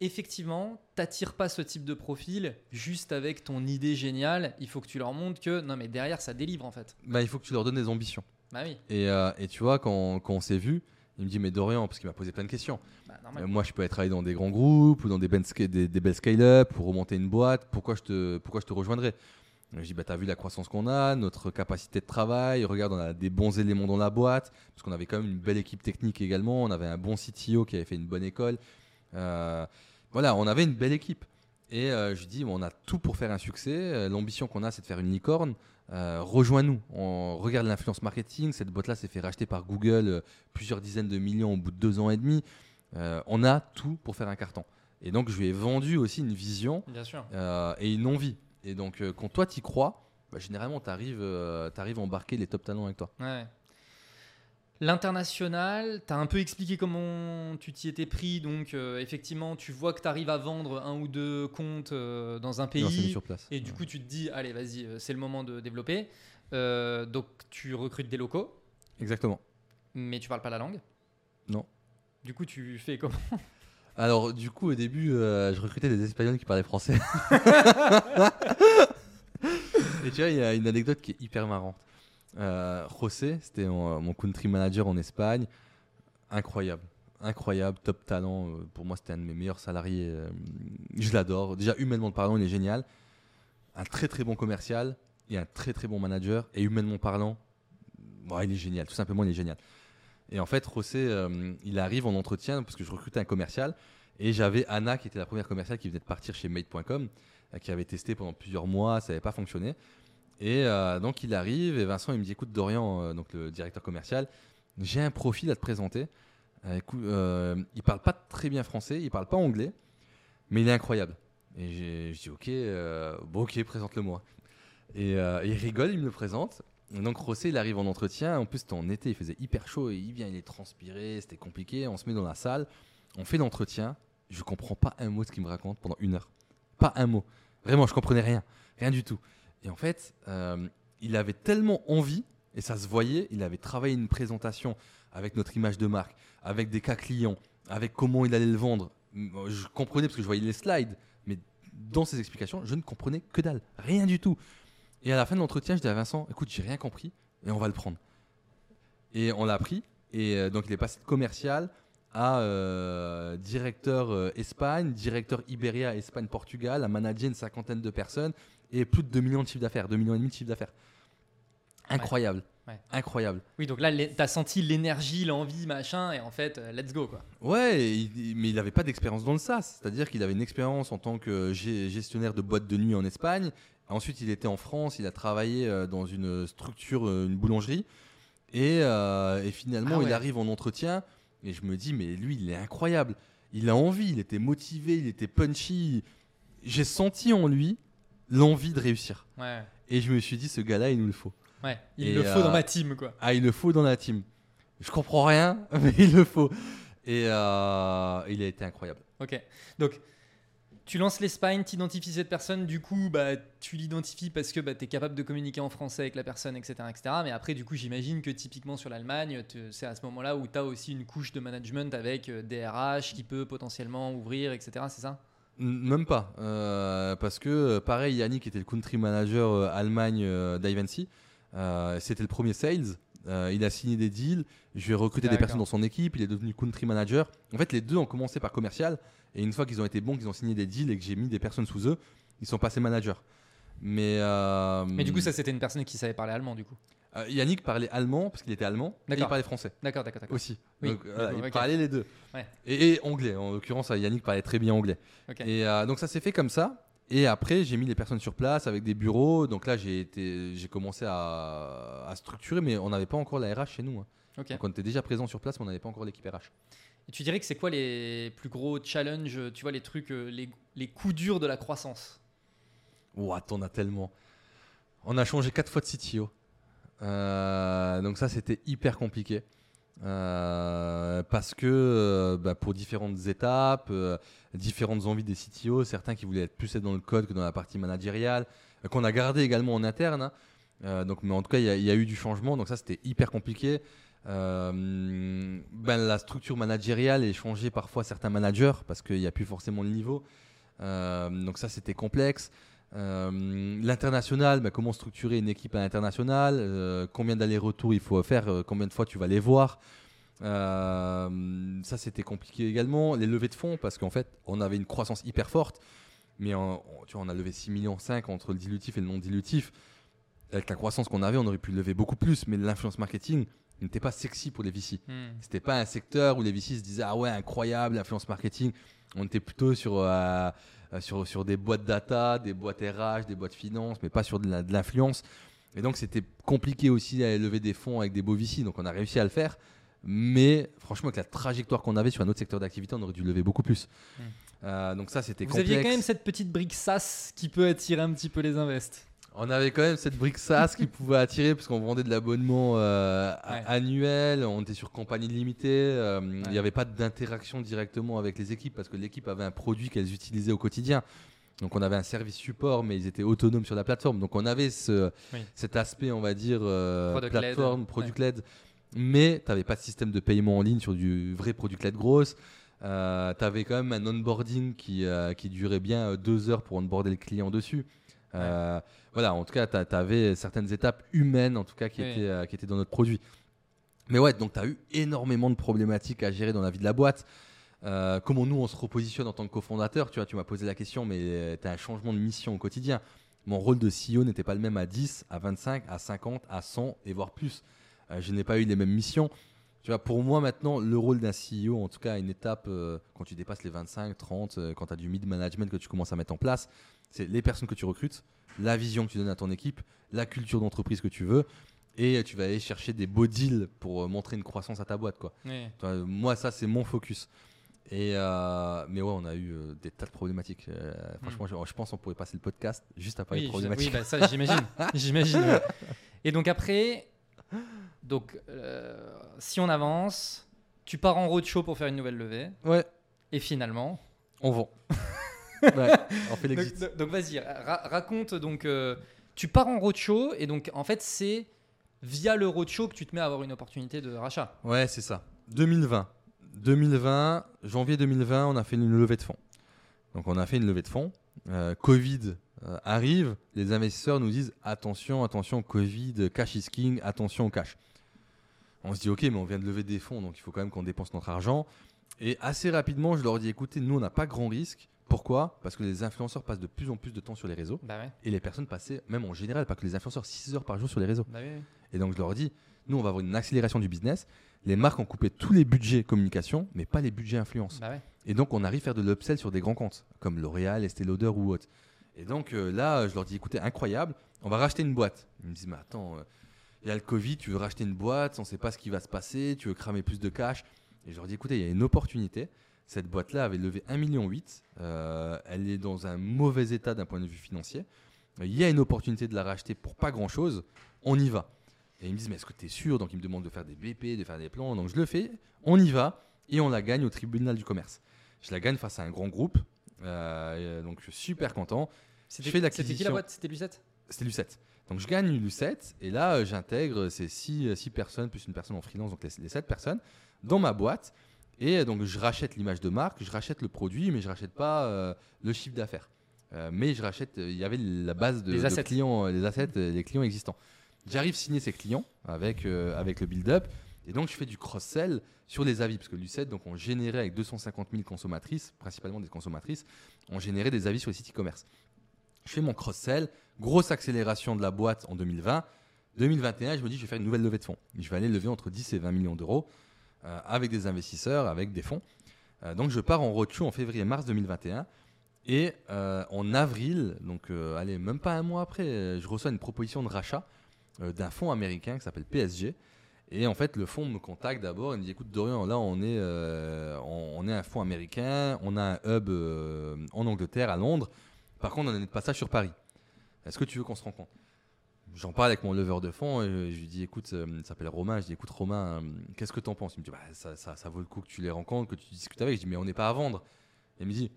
Effectivement, t'attires pas ce type de profil juste avec ton idée géniale. Il faut que tu leur montres que non, mais derrière ça délivre en fait. Bah, il faut que tu leur donnes des ambitions. Bah oui, Et, euh, et tu vois, quand, quand on s'est vu, il me dit Mais Dorian, parce qu'il m'a posé plein de questions. bah, Euh, moi, je peux aller travailler dans des grands groupes ou dans des, ben- sca- des, des belles scale-up pour remonter une boîte. Pourquoi je te, pourquoi je te rejoindrais? Je dis bah, T'as vu la croissance qu'on a, notre capacité de travail. Regarde, on a des bons éléments dans la boîte. Parce qu'on avait quand même une belle équipe technique également. On avait un bon CTO qui avait fait une bonne école. Euh, voilà, on avait une belle équipe. Et euh, je dis On a tout pour faire un succès. Euh, L'ambition qu'on a, c'est de faire une licorne. Euh, Rejoins-nous. On regarde l'influence marketing. Cette boîte-là s'est fait racheter par Google euh, plusieurs dizaines de millions au bout de deux ans et demi. Euh, on a tout pour faire un carton. Et donc, je lui ai vendu aussi une vision Bien sûr. et une envie. Et donc, quand toi, tu crois, bah, généralement, tu arrives, à embarquer les top talents avec toi. Ouais. L'international, tu as un peu expliqué comment tu t'y étais pris. Donc, euh, effectivement, tu vois que tu arrives à vendre un ou deux comptes euh, dans un Non, pays. sur place. Et du coup, tu te dis, allez, vas-y, euh, c'est le moment de développer. Euh, donc, tu recrutes des locaux, Exactement. mais tu parles pas la langue. Non. Du coup, tu fais comment? Alors, du coup, au début, je recrutais des Espagnols qui parlaient français. (laughs) Et tu vois, il y a une anecdote qui est hyper marrante. Euh, José, c'était mon, mon country manager en Espagne. Incroyable. Incroyable, top talent. Euh, Pour moi, c'était un de mes meilleurs salariés. euh, Je l'adore. Déjà, humainement parlant, il est génial. Un très très bon commercial et un très très bon manager. Et humainement parlant, ouais, il est génial. Tout simplement, il est génial. Et en fait, José, euh, il arrive en entretien parce que je recrutais un commercial. Et j'avais Anna, qui était la première commerciale qui venait de partir chez Mate.com, euh, qui avait testé pendant plusieurs mois, ça n'avait pas fonctionné. Et euh, donc il arrive et Vincent il me dit écoute Dorian, euh, donc le directeur commercial, j'ai un profil à te présenter. Euh, écoute, euh, il parle pas très bien français, il parle pas anglais, mais il est incroyable. Et je dis ok, bon ok, présente-le-moi. Et il rigole, il me le présente. Et donc Rossé, il arrive en entretien. En plus, c'était en été, il faisait hyper chaud. Et il vient, il est transpiré, c'était compliqué. On se met dans la salle, on fait l'entretien. Je comprends pas un mot de ce qu'il me raconte pendant une heure. Pas un mot. Vraiment, je comprenais rien. Rien du tout. Et en fait, euh, il avait tellement envie, et ça se voyait, il avait travaillé une présentation avec notre image de marque, avec des cas clients, avec comment il allait le vendre. Je comprenais parce que je voyais les slides, mais dans ses explications, je ne comprenais que dalle. Rien du tout. Et à la fin de l'entretien, je dis à Vincent, écoute, j'ai rien compris, et on va le prendre. Et on l'a pris, et euh, donc il est passé de commercial à euh, directeur Espagne, directeur Iberia, Espagne, Portugal, à manager une cinquantaine de personnes et plus de 2 millions de chiffre d'affaires, 2 millions et demi de chiffre d'affaires. Incroyable. Ouais. Incroyable. Oui, donc là, les- t'as senti l'énergie, l'envie, machin, et en fait, euh, let's go, quoi. Ouais, il- mais il n'avait pas d'expérience dans le SaaS. C'est-à-dire qu'il avait une expérience en tant que gestionnaire de boîte de nuit en Espagne. Ensuite, il était en France, il a travaillé euh, dans une structure, euh, une boulangerie. Et, euh, et finalement, Ah ouais. il arrive en entretien. Et je me dis, mais lui, il est incroyable. Il a envie, il était motivé, il était punchy. J'ai senti en lui l'envie de réussir. Ouais, Et je me suis dit, ce gars-là, il nous le faut. ouais. Il Et, le faut euh, dans ma team, quoi. Ah, il le faut dans la team. Je comprends rien, (laughs) mais il le faut. Et euh, il a été incroyable. Ok. Donc, tu lances l'Espagne, tu identifies cette personne, du coup, bah, tu l'identifies parce que bah, tu es capable de communiquer en français avec la personne, etc. etc. Mais après, du coup, j'imagine que typiquement sur l'Allemagne, c'est à ce moment-là où tu as aussi une couche de management avec euh, DRH qui peut potentiellement ouvrir, etc. C'est ça? Même pas. Euh, parce que, pareil, Yannick était le country manager euh, Allemagne euh, d'Ivancy. C'était le premier sales. Il a signé des deals. Je lui ai recruté des personnes dans son équipe. Il est devenu country manager. En fait, les deux ont commencé par commercial. Et une fois qu'ils ont été bons, qu'ils ont signé des deals et que j'ai mis des personnes sous eux, ils sont passés managers. Mais, euh, Mais du coup, ça, c'était une personne qui savait parler allemand, du coup. euh, Yannick parlait allemand parce qu'il était allemand. Et il parlait français. D'accord, d'accord, d'accord. aussi. Oui, Donc, voilà, coup, il parlait les deux. Ouais. Et, et anglais. En l'occurrence, Yannick parlait très bien anglais. Et euh, donc ça s'est fait comme ça. Et après, j'ai mis les personnes sur place avec des bureaux. Donc là, j'ai été, j'ai commencé à, à structurer, mais on n'avait pas encore la RH chez nous. hein. Ok. Donc on était déjà présent sur place, mais on n'avait pas encore l'équipe RH. Et tu dirais que c'est quoi les plus gros challenges, tu vois, les trucs, euh, les, les coups durs de la croissance? Ouah, t'en as tellement. On a changé quatre fois de CTO. Euh, donc ça, c'était hyper compliqué. Euh, parce que euh, bah, pour différentes étapes, différentes envies des CTO, certains qui voulaient être plus dans le code que dans la partie managériale, qu'on a gardé également en interne. hein. Donc, mais en tout cas, il y, a- eu du changement. Donc ça, c'était hyper compliqué. Ben, la structure managériale est changée parfois certains managers parce qu'il n'y a plus forcément le niveau. Donc ça, c'était complexe. Euh, L'international, ben, comment structurer une équipe à l'international euh, Combien d'allers-retours il faut faire euh, Combien de fois tu vas les voir Ça, c'était compliqué également. Les levées de fonds, parce qu'en fait, on avait une croissance hyper forte. Mais on, tu vois, on a levé 6 millions 5 entre le dilutif et le non dilutif. Avec la croissance qu'on avait, on aurait pu lever beaucoup plus. Mais l'influence marketing n'était pas sexy pour les VC. Hmm. C'était pas un secteur où les VC se disaient ah ouais incroyable l'influence marketing. On était plutôt sur sur sur des boîtes data, des boîtes RH, des boîtes finance, mais pas sur de l'influence. Et donc c'était compliqué aussi à lever des fonds avec des beaux VC. Donc on a réussi à le faire. Mais franchement avec la trajectoire qu'on avait sur un autre secteur d'activité, on aurait dû lever beaucoup plus. Mm. Euh, donc ça c'était Vous complexe. aviez quand même cette petite brique SaaS qui peut attirer un petit peu les invests. On avait quand même cette brique SaaS qui pouvait attirer parce qu'on vendait de l'abonnement euh, Ouais. annuel, on était sur compagnie limitée, euh, il n'y avait pas d'interaction directement avec les équipes parce que l'équipe avait un produit qu'elles utilisaient au quotidien. Donc on avait un service support mais ils étaient autonomes sur la plateforme. Donc on avait ce, Oui. cet aspect on va dire euh, Product led. plateforme, product led. Mais tu n'avais pas de système de paiement en ligne sur du vrai product led grosse. Euh, tu avais quand même un onboarding qui, euh, qui durait bien deux heures pour onboarder le client dessus. Voilà, en tout cas, tu avais certaines étapes humaines en tout cas qui, Oui. étaient, euh, qui étaient dans notre produit. Mais ouais, donc tu as eu énormément de problématiques à gérer dans la vie de la boîte. Euh, comment nous on se repositionne en tant que cofondateur Tu vois, tu m'as posé la question, mais tu as un changement de mission au quotidien. Mon rôle de CEO n'était pas le même à 10, à 25, à 50, à 100 et voire plus. Euh, je n'ai pas eu les mêmes missions. Tu vois, pour moi maintenant, le rôle d'un CEO, en tout cas à une étape, euh, quand tu dépasses les 25, 30, euh, quand tu as du mid-management que tu commences à mettre en place, c'est les personnes que tu recrutes, la vision que tu donnes à ton équipe, la culture d'entreprise que tu veux, et tu vas aller chercher des beaux deals pour euh, montrer une croissance à ta boîte. Quoi. Ouais. Moi, ça, c'est mon focus. Et euh, mais ouais, on a eu euh, des tas de problématiques. Euh, Franchement, je, je pense qu'on pourrait passer le podcast juste à parler Oui, de problématiques. oui, bah, ça j'imagine. (laughs) j'imagine. ouais. Et donc après, donc si on avance, tu pars en roadshow pour faire une nouvelle levée, Ouais, et finalement. on vend. (laughs) ouais, (laughs) on fait Donc, l'exit. donc- donc, vas-y, ra- raconte donc. euh, tu pars en roadshow et donc en fait c'est via le roadshow que tu te mets à avoir une opportunité de rachat. Ouais, c'est ça. 2020. 2020, janvier 2020, on a fait une levée de fonds. Donc on a fait une levée de fonds. Euh, Covid euh, arrive, les investisseurs nous disent attention, attention, Covid, cash is king, attention au cash. On se dit ok, mais on vient de lever des fonds, donc il faut quand même qu'on dépense notre argent. Et assez rapidement, je leur dis écoutez, nous on n'a pas grand risque. Pourquoi? Parce que les influenceurs passent de plus en plus de temps sur les réseaux Bah ouais. et les personnes passaient, même en général, pas que les influenceurs, 6 heures par jour sur les réseaux. Bah oui. Et donc je leur dis, nous on va avoir une accélération du business. Les marques ont coupé tous les budgets communication, mais pas les budgets influence. Bah ouais. Et donc on arrive à faire de l'upsell sur des grands comptes, comme L'Oréal, Estée Lauder ou autre. Et donc euh, là, je leur dis, écoutez, incroyable, on va racheter une boîte. Ils me disent, mais attends, euh, il y a le Covid, tu veux racheter une boîte, on ne sait pas ce qui va se passer, tu veux cramer plus de cash. Et je leur dis, écoutez, il y a une opportunité. Cette boîte-là avait levé 1,8 million. Euh, elle est dans un mauvais état d'un point de vue financier. Il y a une opportunité de la racheter pour pas grand-chose. On y va. Et ils me disent, mais est-ce que tu es sûr? Donc ils me demandent de faire des BP, de faire des plans. Donc je le fais, on y va et on la gagne au tribunal du commerce. Je la gagne face à un grand groupe. Euh, donc je suis super content. C'était qui la boîte? C'était Lucette? C'était Lucette. Donc je gagne Lucette et là euh, j'intègre ces six, six personnes plus une personne en freelance, donc les, les sept personnes, dans ma boîte. Et donc je rachète l'image de marque, je rachète le produit, mais je rachète pas euh, le chiffre d'affaires. Euh, mais je rachète, euh, il y avait la base de, Les de assets. clients, les assets, les clients existants. J'arrive signer ces clients avec, euh, avec le build-up et donc je fais du cross-sell sur les avis parce que Lucette, donc on générait avec 250 000 consommatrices, principalement des consommatrices, on générait des avis sur les sites e-commerce. Je fais mon cross-sell, grosse accélération de la boîte en 2020. 2021, je me dis, je vais faire une nouvelle levée de fonds. Je vais aller lever entre 10 et 20 millions d'euros avec des investisseurs, avec des fonds. Euh, donc, je pars en roadshow en février-mars 2021. Et euh, en avril, donc euh, allez, même pas un mois après, euh, je reçois une proposition de rachat euh, d'un fonds américain qui s'appelle PSG. Et en fait, le fonds me contacte d'abord et me dit écoute, Dorian, là, on est, euh, on, est un fonds américain, on a un hub euh, en Angleterre, à Londres. Par contre, on est de passage sur Paris. Est-ce que tu veux qu'on se rencontre? J'en parle avec mon leveur de fonds et je lui dis écoute, euh, il s'appelle Romain. Je dis écoute, Romain, euh, qu'est-ce que tu en penses? Il me dit bah, ça, ça, ça vaut le coup que tu les rencontres, que tu discutes avec. Je dis mais on n'est pas à vendre. Il me dit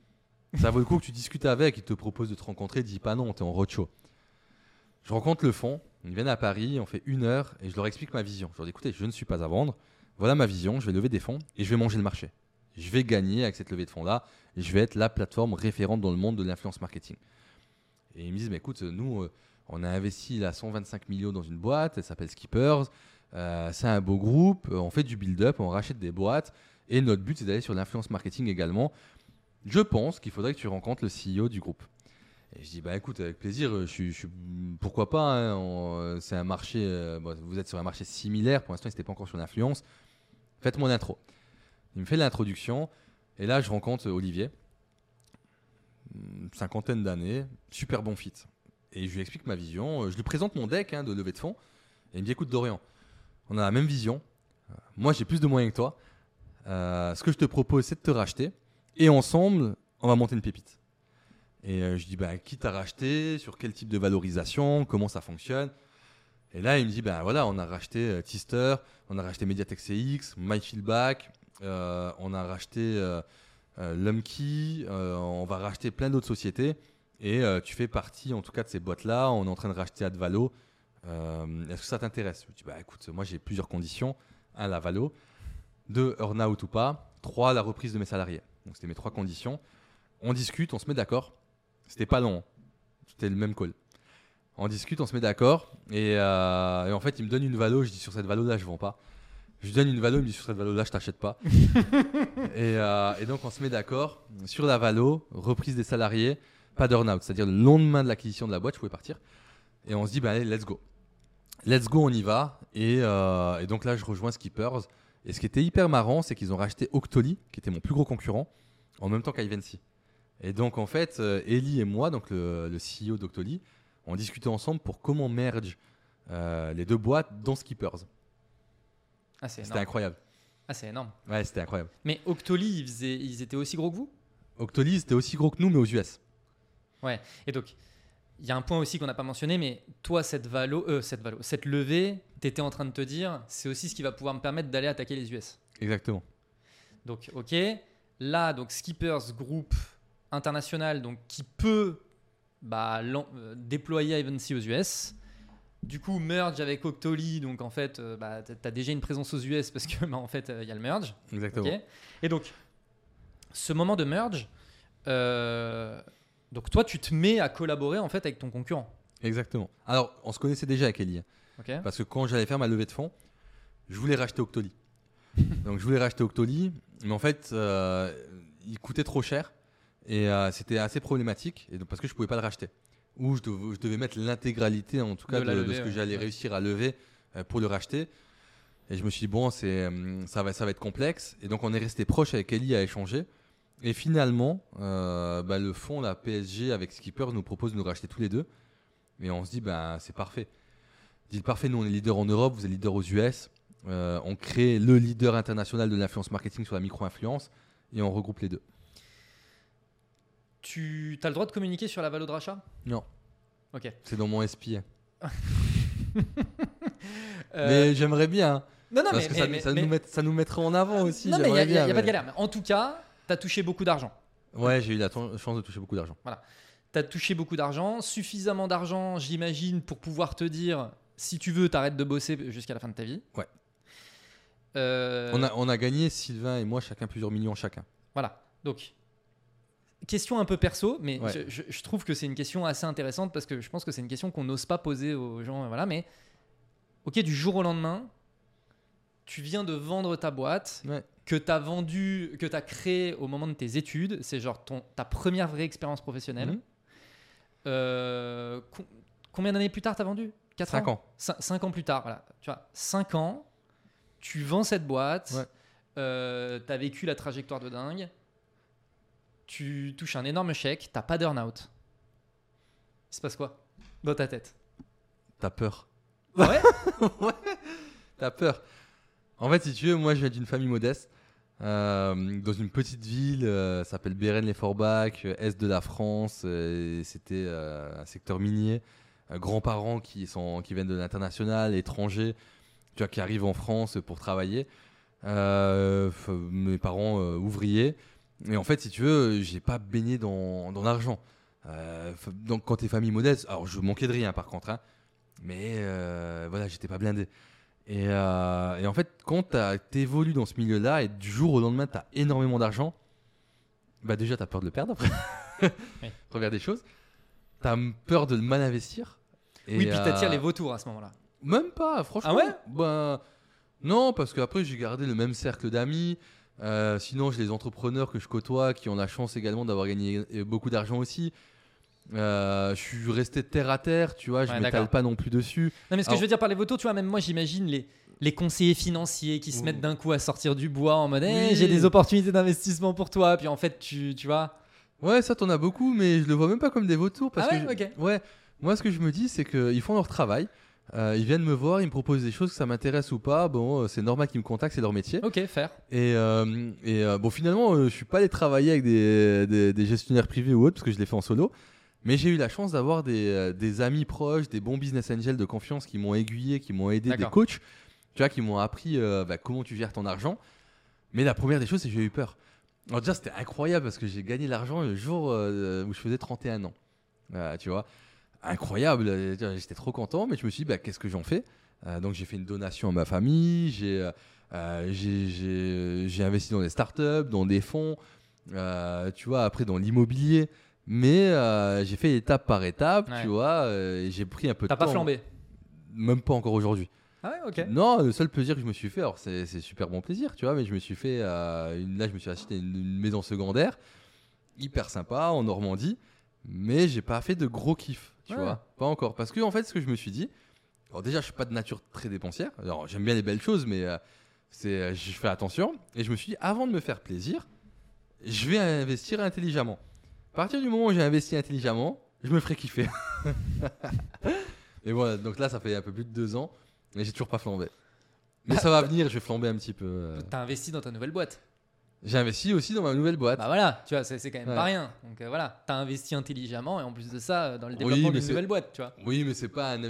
ça vaut le coup que tu discutes avec. Il te propose de te rencontrer. Dis pas non, tu es en roadshow. Je rencontre le fonds. Ils viennent à Paris, on fait une heure et je leur explique ma vision. Je leur dis écoutez, je ne suis pas à vendre. Voilà ma vision. Je vais lever des fonds et je vais manger le marché. Je vais gagner avec cette levée de fonds-là et je vais être la plateforme référente dans le monde de l'influence marketing. Et ils me disent mais écoute, nous, euh, on a investi là 125 millions dans une boîte, elle s'appelle Skippers. Euh, c'est un beau groupe, euh, on fait du build-up, on rachète des boîtes et notre but c'est d'aller sur l'influence marketing également. Je pense qu'il faudrait que tu rencontres le CEO du groupe. Et je dis bah écoute avec plaisir, je pourquoi pas. hein, euh, c'est un marché, vous êtes sur un marché similaire. Pour l'instant, ils n'étaient pas encore sur l'influence. Faites mon intro. Il me fait l'introduction et là je rencontre Olivier, cinquantaine d'années, super bon fit. Et je lui explique ma vision. euh, Je lui présente mon deck hein, de levée de fonds. Et il me dit écoute, Dorian, on a la même vision. Euh, Moi, j'ai plus de moyens que toi. Euh, ce que je te propose, c'est de te racheter. Et ensemble, on va monter une pépite. Et euh, je dis bah, qui t'a racheté? Sur quel type de valorisation? Comment ça fonctionne? Et là, il me dit ben voilà, on a racheté euh, Tister, on a racheté Mediatek CX, MyFeedback, on a racheté Lumkey, on va racheter plein d'autres sociétés. Et euh, tu fais partie, en tout cas, de ces boîtes-là. On est en train de racheter Euh, Est-ce que ça t'intéresse? Je dis, bah écoute, moi j'ai plusieurs conditions. Un, la Valo. Deux, earn-out ou pas. Trois, la reprise de mes salariés. Donc c'était mes trois conditions. On discute, on se met d'accord. C'était pas long. C'était le même call. On discute, on se met d'accord. Et, euh, et en fait, il me donne une valo. Je dis sur cette valo-là, je vends pas. Je lui donne une valo, il me dit sur cette valo-là, je t'achète pas. (laughs) et, euh, et donc, on se met d'accord sur la valo, reprise des salariés, pas d'earn-out. C'est-à-dire le lendemain de l'acquisition de la boîte, je pouvais partir. Et on se dit, bah, allez, let's go. Let's go, on y va. Et, euh, et donc là, je rejoins Skippers. Et ce qui était hyper marrant, c'est qu'ils ont racheté Octoly, qui était mon plus gros concurrent, en même temps qu'Ivancy. Et donc, en fait, euh, Eli et moi, donc le, le CEO d'Octoly, on discutait ensemble pour comment merge euh, les deux boîtes dans Skippers. Ah, c'est C'était incroyable. Ah, c'est énorme. Ouais, c'était incroyable. Mais Octoly, ils, ils étaient aussi gros que vous? Octoly, c'était aussi gros que nous, mais aux US. Ouais. Et donc, il y a un point aussi qu'on n'a pas mentionné, mais toi, cette valo, euh, cette valo, cette levée, tu étais en train de te dire, c'est aussi ce qui va pouvoir me permettre d'aller attaquer les US. Exactement. Donc, ok. Là, donc Skippers Group international, donc qui peut bah, euh, déployer Ivancy aux US. Du coup, merge avec Octoly, donc en fait, euh, bah, tu as déjà une présence aux US parce que (laughs) bah, en fait, il y a le merge. Exactement. Et donc, ce moment de merge, euh, donc toi, tu te mets à collaborer en fait avec ton concurrent. Exactement. Alors, on se connaissait déjà avec Eli. hein. Ok. Parce que quand j'allais faire ma levée de fonds, je voulais racheter Octoly. (laughs) Donc je voulais racheter Octoly, mais en fait, euh, il coûtait trop cher et euh, c'était assez problématique et donc, parce que je pouvais pas le racheter. Ou je devais, je devais mettre l'intégralité, en tout cas, De ce que ouais. j'allais Ouais. réussir à lever euh, pour le racheter. Et je me suis dit, bon, hum, ça, va, ça va être complexe. Et donc on est resté proche avec Eli à échanger. Et finalement, euh, bah, le fonds, la PSG avec Skipper, nous propose de nous racheter tous les deux. Et on se dit, bah, c'est parfait. Dit parfait, nous on est leader en Europe, vous êtes leader aux US. Euh, on crée le leader international de l'influence marketing sur la micro-influence et on regroupe les deux. Tu as le droit de communiquer sur la valo de rachat? Non, Ok. c'est dans mon SPI. (laughs) Euh, Mais j'aimerais bien. non, non, parce mais, que mais- ça, mais- ça mais- nous met- ça nous mettrait en avant aussi. Non, mais il n'y a, y a- pas de galère. En tout cas, tu as touché beaucoup d'argent. Ouais, j'ai eu la chance de toucher beaucoup d'argent. Tu as touché beaucoup d'argent, suffisamment d'argent, j'imagine, pour pouvoir te dire si tu veux, t'arrêtes de bosser jusqu'à la fin de ta vie. Ouais. Euh, On, a, on a gagné, Sylvain et moi, chacun plusieurs millions chacun. Voilà. Donc, question un peu perso, mais Ouais. je, je- je trouve que c'est une question assez intéressante parce que je pense que c'est une question qu'on n'ose pas poser aux gens. Voilà, mais ok, du jour au lendemain, tu viens de vendre ta boîte Ouais. que tu as vendue, que tu as créée au moment de tes études. C'est genre ton, ta première vraie expérience professionnelle. Mhm. Euh, co- combien d'années plus tard t'as vendu? 4 Cinq ans. 5 ans plus tard, voilà. Tu vois, 5 ans, tu vends cette boîte, Ouais. euh, t'as vécu la trajectoire de dingue, tu touches un énorme chèque, t'as pas d'earn-out. Il se passe quoi dans ta tête? T'as peur. Ah Ouais (laughs) T'as peur. En fait, si tu veux, moi, je viens d'une famille modeste. euh, dans une petite ville, euh, ça s'appelle Bérennes-les-Forbach, euh, est de la France. et C'était un secteur minier. Grands-parents qui, sont, qui viennent de l'international, étrangers, tu vois, qui arrivent en France pour travailler. Mes parents ouvriers. Et en fait, si tu veux, j'ai pas baigné dans, dans l'argent. Donc, quand t'es famille modeste, alors je manquais de rien par contre, hein, mais euh, voilà, j'étais pas blindé. Et, euh, et en fait, quand t'évolues dans ce milieu-là et du jour au lendemain, t'as énormément d'argent, bah déjà, t'as peur de le perdre après. (laughs) Oui. (laughs) Première des choses. T'as peur de le mal investir. Et, Oui, puis t'attires euh, les vautours à ce moment-là. Même pas, franchement. Ah ouais? Ben, non, parce qu'après, j'ai gardé le même cercle d'amis. Euh, sinon, j'ai les entrepreneurs que je côtoie qui ont la chance également d'avoir gagné euh, beaucoup d'argent aussi. Euh, je suis resté terre à terre, tu vois, je Ouais, m'étale pas non plus dessus. Non, mais ce que je veux dire par les vautours, tu vois, même moi j'imagine les, les conseillers financiers qui se mettent d'un coup à sortir du bois en mode Oui. j'ai des opportunités d'investissement pour toi, puis en fait, tu, tu vois. Ouais, ça, t'en as beaucoup, mais je le vois même pas comme des vautours. Parce Ah ouais, que je- ok. ouais, moi, ce que je me dis, c'est qu'ils font leur travail. Euh, ils viennent me voir, ils me proposent des choses que ça m'intéresse ou pas. Bon, euh, c'est normal qu'ils me contactent, c'est leur métier. Ok, faire. Et, euh, et bon, finalement, je suis pas allé travailler avec des, des- des gestionnaires privés ou autres parce que je l'ai fait en solo. Mais j'ai eu la chance d'avoir des, euh, des amis proches, des bons business angels de confiance qui m'ont aiguillé, qui m'ont aidé, des coachs, tu vois, qui m'ont appris euh, bah, comment tu gères ton argent. Mais la première des choses, c'est que j'ai eu peur. Alors déjà, c'était incroyable parce que j'ai gagné l'argent le jour euh, où je faisais 31 ans. Euh, tu vois, incroyable. J'étais trop content, mais je me suis dit, bah, qu'est-ce que j'en fais? Donc j'ai fait une donation à ma famille, j'ai investi dans des startups, dans des fonds, tu vois, après dans l'immobilier. Mais euh, j'ai fait étape par étape, Ouais. tu vois, euh, et j'ai pris un peu de T'as temps. pas flambé Même pas encore aujourd'hui. Ah ouais, ok. Non, le seul plaisir que je me suis fait, alors c'est c'est super bon plaisir, tu vois, mais je me suis fait, euh, une, là je me suis acheté une, une maison secondaire, hyper sympa, en Normandie, mais j'ai pas fait de gros kiff, tu Ouais. vois, pas encore. Parce que en fait, ce que je me suis dit, alors déjà je suis pas de nature très dépensière, alors j'aime bien les belles choses, mais euh, c'est, euh, je fais attention, et je me suis dit, avant de me faire plaisir, je vais investir intelligemment. À partir du moment où j'ai investi intelligemment, je me ferai kiffer. (laughs) et voilà, donc là ça fait un peu plus de deux ans. Mais j'ai toujours pas flambé. Mais ça va (laughs) venir, je vais flamber un petit peu. euh. T'as investi dans ta nouvelle boîte. J'ai investi aussi dans ma nouvelle boîte. Bah voilà, tu vois, c'est quand même Ouais. pas rien. Donc euh, voilà, t'as investi intelligemment et en plus de ça, euh, dans le Oui, développement mais d'une nouvelle boîte, tu vois. Oui, mais c'est pas un.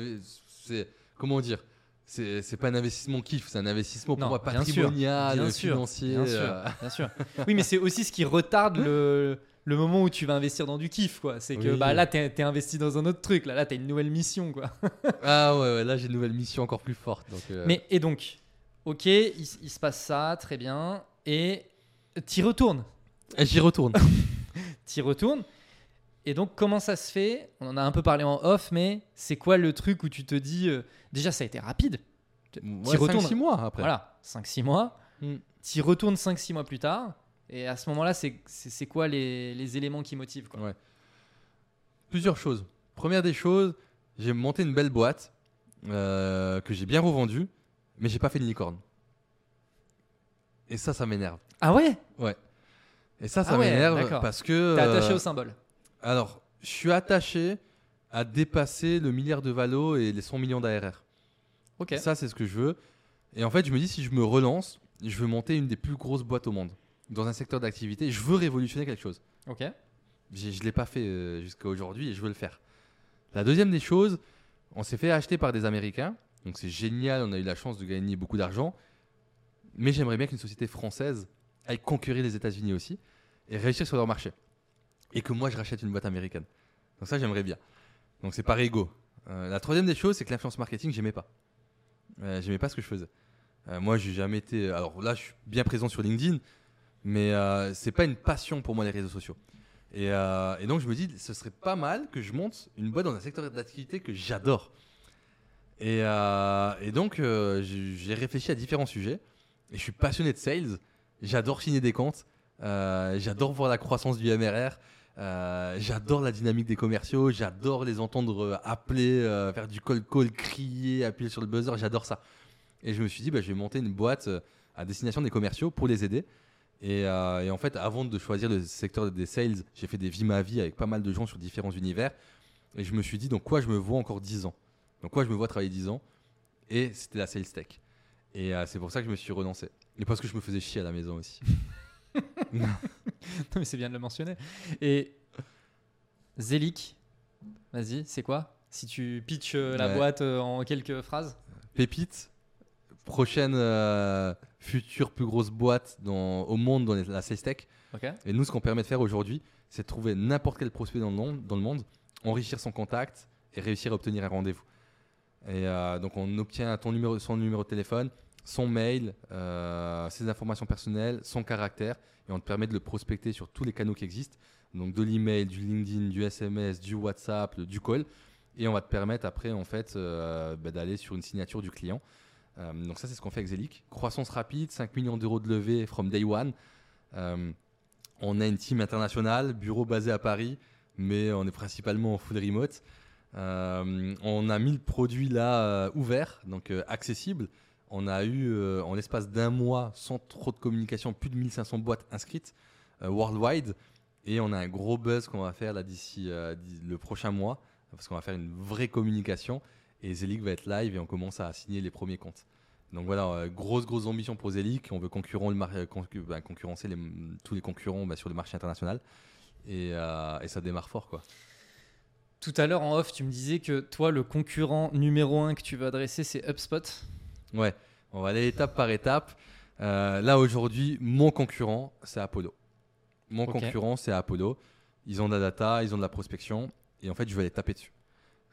C'est comment dire C'est pas un investissement kiff, c'est un investissement pour Non, moi sûr, patrimonial, bien sûr, financier. Bien sûr, euh. bien sûr. (laughs) Oui, mais c'est aussi ce qui retarde le, le moment où tu vas investir dans du kiff, quoi. C'est que Oui. bah, là, t'es es investi dans un autre truc. Là, là t'as une nouvelle mission, quoi. (laughs) Ah ouais, ouais, là j'ai une nouvelle mission encore plus forte. Donc, euh, Mais et donc, ok, il, se passe ça, très bien. Et t'y retournes. et J'y retourne. (laughs) T'y retournes. Et donc, comment ça se fait? On en a un peu parlé en off, mais c'est quoi le truc où tu te dis euh, Déjà, ça a été rapide. Ouais, retournes. 5-6 mois après. Voilà, 5-6 mois. Mm. T'y retournes 5-6 mois plus tard. Et à ce moment-là, c'est quoi les, les éléments qui motivent quoi Ouais. Plusieurs choses. Première des choses, j'ai monté une belle boîte euh, que j'ai bien revendue, mais j'ai pas fait de licorne. Et ça, ça m'énerve. Ah ouais? Et ça, ça Ah ouais, m'énerve parce que. T'es attaché euh, au symbole. Alors, je suis attaché à dépasser le milliard de valo et les 100 millions d'ARR. Ok. Ça, c'est ce que je veux. Et en fait, je me dis, si je me relance, je veux monter une des plus grosses boîtes au monde. Dans un secteur d'activité, je veux révolutionner quelque chose. Ok. Je ne l'ai pas fait euh, jusqu'à aujourd'hui et je veux le faire. La deuxième des choses, on s'est fait acheter par des Américains. Donc c'est génial, on a eu la chance de gagner beaucoup d'argent. Mais j'aimerais bien qu'une société française aille conquérir les États-Unis aussi et réussir sur leur marché. Et que moi je rachète une boîte américaine. Donc ça j'aimerais bien. Donc c'est par ego. Euh, la troisième des choses, c'est que l'influence marketing, j'aimais pas. Euh, j'aimais pas ce que je faisais. Euh, moi j'ai jamais été. Alors là je suis bien présent sur LinkedIn, mais euh, c'est pas une passion pour moi les réseaux sociaux. Et, euh, et donc je me dis, ce serait pas mal que je monte une boîte dans un secteur d'activité que j'adore. Et, euh, donc euh, j'ai réfléchi à différents sujets. Et je suis passionné de sales. J'adore signer des comptes. J'adore voir la croissance du MRR. J'adore la dynamique des commerciaux. J'adore les entendre appeler, faire du call call, crier, appuyer sur le buzzer. J'adore ça. Et je me suis dit, bah, je vais monter une boîte à destination des commerciaux pour les aider. Et, euh, et en fait, avant de choisir le secteur des sales, j'ai fait des vies ma vie avec pas mal de gens sur différents univers. Et je me suis dit, dans quoi je me vois encore 10 ans? Dans quoi je me vois travailler 10 ans? Et c'était la sales tech. Et euh, c'est pour ça que je me suis relancé. Et parce que je me faisais chier à la maison aussi. (laughs) Non, mais c'est bien de le mentionner. Et Zelik, vas-y, c'est quoi? Si tu pitches euh, la Ouais. boîte en quelques phrases Pépite, prochaine euh, future plus grosse boîte dans, au monde dans les- la sales tech. Et nous, ce qu'on permet de faire aujourd'hui, c'est de trouver n'importe quel prospect dans le, monde, dans le monde, enrichir son contact et réussir à obtenir un rendez-vous. Et euh, donc, on obtient ton numéro, son numéro de téléphone, son mail, euh, ses informations personnelles, son caractère, et on te permet de le prospecter sur tous les canaux qui existent. Donc, de l'email, du LinkedIn, du SMS, du WhatsApp, du call. Et on va te permettre après, en fait, euh, bah, d'aller sur une signature du client. Euh, donc, ça, c'est ce qu'on fait avec Zelic. Croissance rapide, 5 millions d'euros de levée from day one. Euh, on a une team internationale, bureau basé à Paris, mais on est principalement en full remote. Euh, on a 1000 produits là ouverts, donc accessibles. On a eu, en l'espace d'un mois, sans trop de communication, plus de 1500 boîtes inscrites worldwide. Et on a un gros buzz qu'on va faire là d'ici d'i- le prochain mois, parce qu'on va faire une vraie communication. Et Zelig va être live et on commence à signer les premiers comptes. Donc voilà, euh, grosse, grosse ambition pour Zelig. On veut concurren- le mar- euh, bah, concurrencer les- tous les concurrents bah, sur le marché international. Et, euh, et ça démarre fort, quoi. Tout à l'heure en off, tu me disais que toi, le concurrent numéro un que tu veux adresser, c'est HubSpot. Ouais, on va aller étape par étape. Euh, là, aujourd'hui, mon concurrent, c'est Apollo. Mon concurrent, c'est Apollo. Ils ont de la data, ils ont de la prospection. Et en fait, je vais aller taper dessus.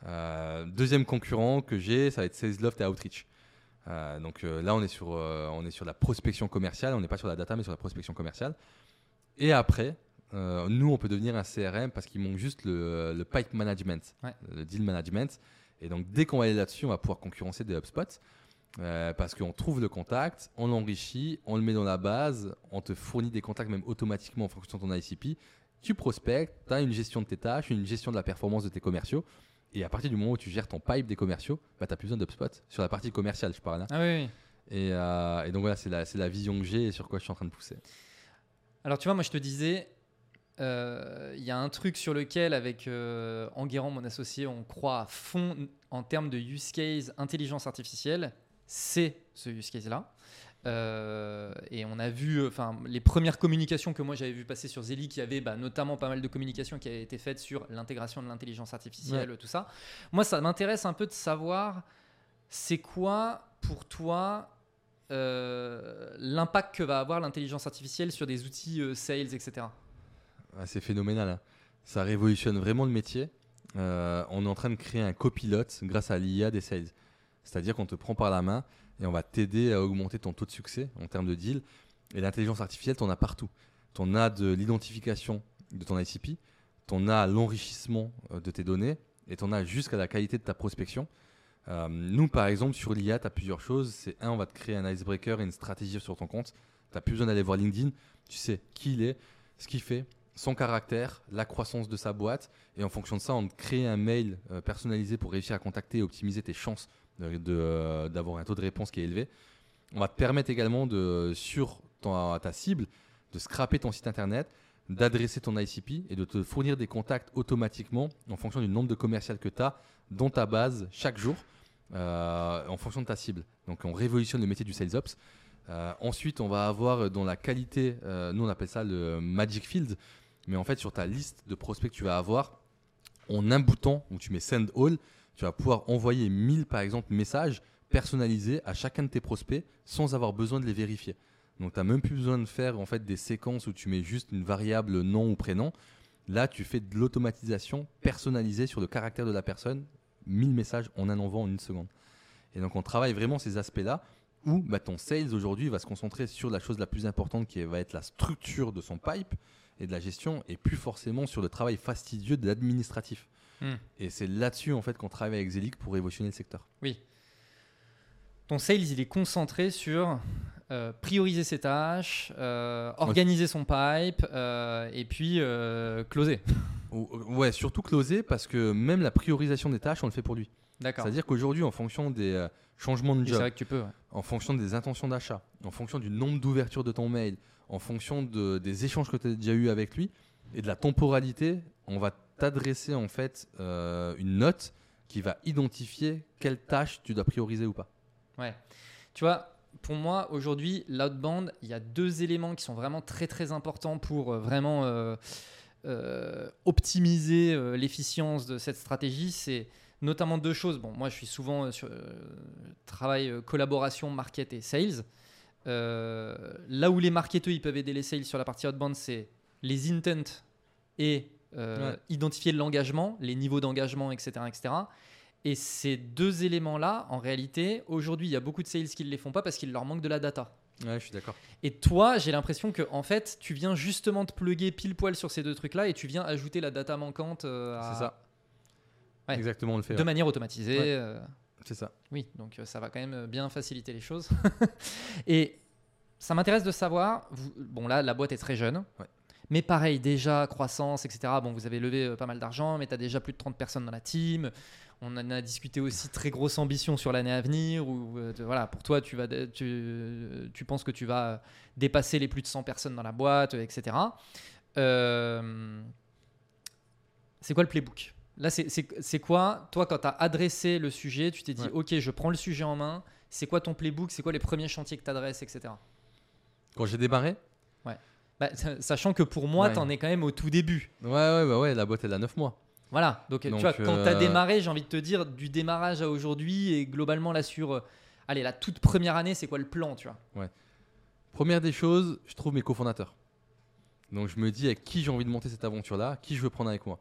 Euh, deuxième concurrent que j'ai, ça va être SalesLoft et Outreach. Euh, donc euh, là, on est, sur, on est sur la prospection commerciale, on n'est pas sur la data, mais sur la prospection commerciale. Et après, euh, nous, on peut devenir un CRM parce qu'il manque juste le, le pipe management, Ouais. le deal management. Et donc, dès qu'on va aller là-dessus, on va pouvoir concurrencer des HubSpot. euh, parce qu'on trouve le contact, on l'enrichit, on le met dans la base, on te fournit des contacts même automatiquement en fonction de ton ICP. Tu prospectes, tu as une gestion de tes tâches, une gestion de la performance de tes commerciaux. Et à partir du moment où tu gères ton pipe des commerciaux, bah, tu n'as plus besoin d'HubSpot. Sur la partie commerciale, je parle. hein. Ah oui, oui. Et, euh, et donc voilà, c'est la, c'est la vision que j'ai et sur quoi je suis en train de pousser. Alors tu vois, moi je te disais, euh, il y a un truc sur lequel, avec euh, Enguerrand, mon associé, on croit à fond en termes de use case intelligence artificielle, c'est ce use case-là. Euh, et on a vu, enfin, les premières communications que moi j'avais vu passer sur Zeli, qui avait bah, notamment pas mal de communications qui avaient été faites sur l'intégration de l'intelligence artificielle, tout ça. Moi, ça m'intéresse un peu de savoir, c'est quoi pour toi euh, l'impact que va avoir l'intelligence artificielle sur des outils euh, sales, etc. Ah, c'est phénoménal. hein. Ça révolutionne vraiment le métier. Euh, on est en train de créer un copilote grâce à l'IA des sales. C'est-à-dire qu'on te prend par la main et on va t'aider à augmenter ton taux de succès en termes de deal. Et l'intelligence artificielle, tu en as partout. Tu en as de l'identification de ton ICP, tu en as l'enrichissement euh, de tes données et tu en as jusqu'à la qualité de ta prospection. Euh, nous, par exemple, sur l'IA, tu as plusieurs choses. C'est un, on va te créer un icebreaker et une stratégie sur ton compte. Tu n'as plus besoin d'aller voir LinkedIn. Tu sais qui il est, ce qu'il fait, son caractère, la croissance de sa boîte. Et en fonction de ça, on te crée un mail euh, personnalisé pour réussir à contacter et optimiser tes chances d'avoir un taux de réponse qui est élevé. On va te permettre également, de, sur ton- ta cible, de scraper ton site internet, d'adresser ton ICP et de te fournir des contacts automatiquement en fonction du nombre de commerciales que tu as dans ta base chaque jour euh, en fonction de ta cible. Donc on révolutionne le métier du sales ops. Euh, ensuite, on va avoir euh, dans la qualité, euh, nous on appelle ça le Magic Field, mais en fait sur ta liste de prospects que tu vas avoir, en un bouton où tu mets Send All, tu vas pouvoir envoyer 1000 par exemple messages personnalisés à chacun de tes prospects sans avoir besoin de les vérifier. Donc tu n'as même plus besoin de faire en fait des séquences où tu mets juste une variable nom ou prénom. Là, tu fais de l'automatisation personnalisée sur le caractère de la personne, 1000 messages en un envoi en une seconde. Et donc on travaille vraiment ces aspects-là où bah, ton sales aujourd'hui va se concentrer sur la chose la plus importante qui va être la structure de son pipe et de la gestion et plus forcément sur le travail fastidieux de l'administratif. Hmm. Et c'est là-dessus en fait qu'on travaille avec Zelic pour révolutionner le secteur. Oui. Ton sales, il est concentré sur euh, prioriser ses tâches, euh, organiser son pipe euh, et puis closer. (laughs) Ou- Ouais, surtout closer parce que même la priorisation des tâches, on le fait pour lui. D'accord. C'est-à-dire qu'aujourd'hui, en fonction des changements de job, vrai que tu peux. ouais. en fonction des intentions d'achat, en fonction du nombre d'ouvertures de ton mail, en fonction de- des échanges que tu as déjà eu avec lui et de la temporalité, on va t'adresser en fait euh, une note qui va identifier quelle tâche tu dois prioriser ou pas. Ouais. Tu vois, pour moi, aujourd'hui, l'outbound, il y a deux éléments qui sont vraiment très très importants pour euh, vraiment euh, optimiser l'efficience de cette stratégie. C'est notamment deux choses. Bon, moi, je suis souvent sur travail collaboration, market et sales. Là où les marketeurs ils peuvent aider les sales sur la partie outbound, c'est les intents et euh, Ouais. identifier l'engagement, les niveaux d'engagement, etc., etc. Et ces deux éléments-là, en réalité, aujourd'hui, il y a beaucoup de sales qui ne les font pas parce qu'il leur manque de la data. Ouais, je suis d'accord. Et toi, j'ai l'impression que en fait, tu viens justement te pluguer pile poil sur ces deux trucs-là et tu viens ajouter la data manquante euh, à- C'est ça. Ouais. Exactement, on le fait. de ouais. manière automatisée. Euh, C'est ça. oui, donc ça va quand même bien faciliter les choses. (laughs) et ça m'intéresse de savoir, vous- bon là, la boîte est très jeune. Mais pareil, déjà, croissance, etc. Bon, vous avez levé euh, pas mal d'argent, mais tu as déjà plus de 30 personnes dans la team. On en a discuté aussi très grosse ambition sur l'année à venir. Où, euh, voilà, pour toi, tu, vas, tu, tu penses que tu vas dépasser les plus de 100 personnes dans la boîte, euh, etc. Euh, c'est quoi le playbook? Là, c'est- quoi? Toi, quand tu as adressé le sujet, tu t'es dit, Ouais. OK, je prends le sujet en main. C'est quoi ton playbook? C'est quoi les premiers chantiers que tu adresses, etc. Quand j'ai démarré, Bah, sachant que pour moi, Ouais. tu en es quand même au tout début. ouais, ouais, bah ouais, la boîte elle a 9 mois. Voilà, donc, Donc, tu vois, quand tu as euh, démarré, j'ai envie de te dire, du démarrage à aujourd'hui et globalement là sur, euh, allez, la toute première année, c'est quoi le plan, tu vois? Première des choses, je trouve mes cofondateurs. Donc je me dis avec qui j'ai envie de monter cette aventure-là, qui je veux prendre avec moi?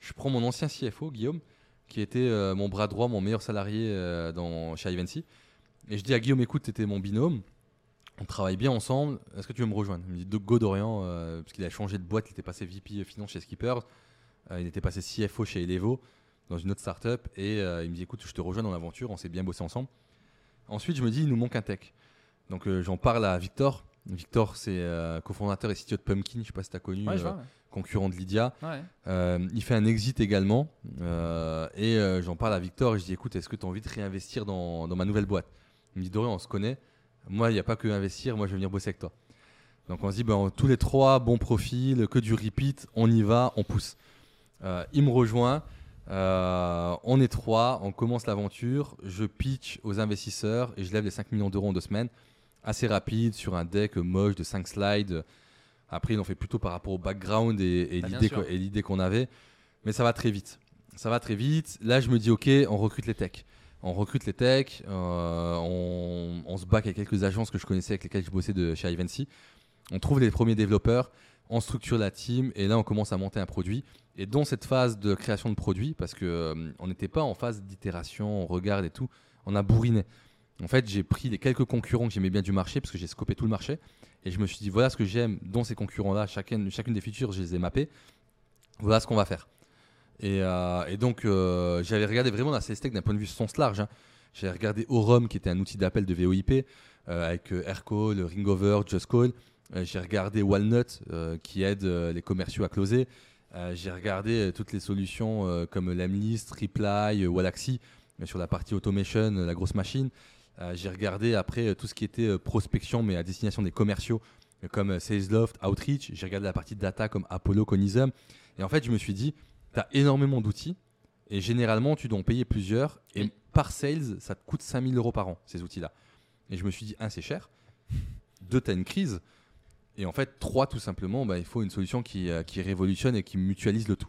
Je prends mon ancien CFO, Guillaume, qui était euh, mon bras droit, mon meilleur salarié dans, chez Ivancy. Et je dis à Guillaume, écoute, t'étais mon binôme. On travaille bien ensemble. Est-ce que tu veux me rejoindre? Il me dit Go Dorian, euh, parce qu'il a changé de boîte. Il était passé VP Finance chez Skippers. Euh, il était passé CFO chez Elevo, dans une autre startup. Et euh, il me dit Écoute, je te rejoins dans l'aventure. On s'est bien bossé ensemble. Ensuite, je me dis Il nous manque un tech. Donc, euh, j'en parle à Victor. Victor, c'est euh, cofondateur et CTO de Pumpkin. Je sais pas si tu as connu, Ouais, euh, concurrent de Lydia. Ouais. Euh, il fait un exit également. euh, et euh, j'en parle à Victor et je dis écoute, est-ce que tu as envie de réinvestir dans, dans ma nouvelle boîte? Il me dit Dorian, on se connaît. Moi, il n'y a pas que investir, moi, je vais venir bosser avec toi. Donc on se dit ben, tous les trois, bon profil, que du repeat, on y va, on pousse. Euh, il me rejoint. euh, on est trois, on commence l'aventure. Je pitch aux investisseurs et je lève les 5 millions d'euros en deux semaines. Assez rapide, sur un deck moche de 5 slides. Après, ils l'ont fait plutôt par rapport au background et, et Bah, et l'idée qu'on avait. Mais ça va très vite. Ça va très vite. Là, je me dis, OK, on recrute les techs. On recrute les techs. euh, on, se bat avec quelques agences que je connaissais, avec lesquelles je bossais de chez Ivancy. On trouve les premiers développeurs. On structure la team. Et là, on commence à monter un produit. Et dans cette phase de création de produit, parce que euh, on n'était pas en phase d'itération, on regarde et tout, on a bourriné. En fait, j'ai pris les quelques concurrents que j'aimais bien du marché, parce que j'ai scopé tout le marché. Et je me suis dit, voilà ce que j'aime dans ces concurrents-là. Chacune, chacune des features, je les ai mappées. Voilà ce qu'on va faire. Et, euh, et donc, euh, j'avais regardé vraiment la CSTech d'un point de vue sens large. hein. J'avais regardé Orum, qui était un outil d'appel de VoIP, euh, avec euh, Aircall, Ringover, JustCall. Euh, j'ai regardé Walnut, qui aide les commerciaux à closer. J'ai regardé toutes les solutions comme Lemlist, Reply, Wallaxy, sur la partie automation, la grosse machine. J'ai regardé après tout ce qui était prospection, mais à destination des commerciaux, comme Salesloft, Outreach. J'ai regardé la partie data comme Apollo, Conism. Et en fait, je me suis dit, tu as énormément d'outils. Et généralement, tu dois en payer plusieurs. Et Oui. par sales, ça te coûte 5000 euros par an, ces outils-là. Et je me suis dit, un, c'est cher. (laughs) Deux, tu as une crise. Et en fait, trois, tout simplement, bah, il faut une solution qui, euh, qui révolutionne et qui mutualise le tout.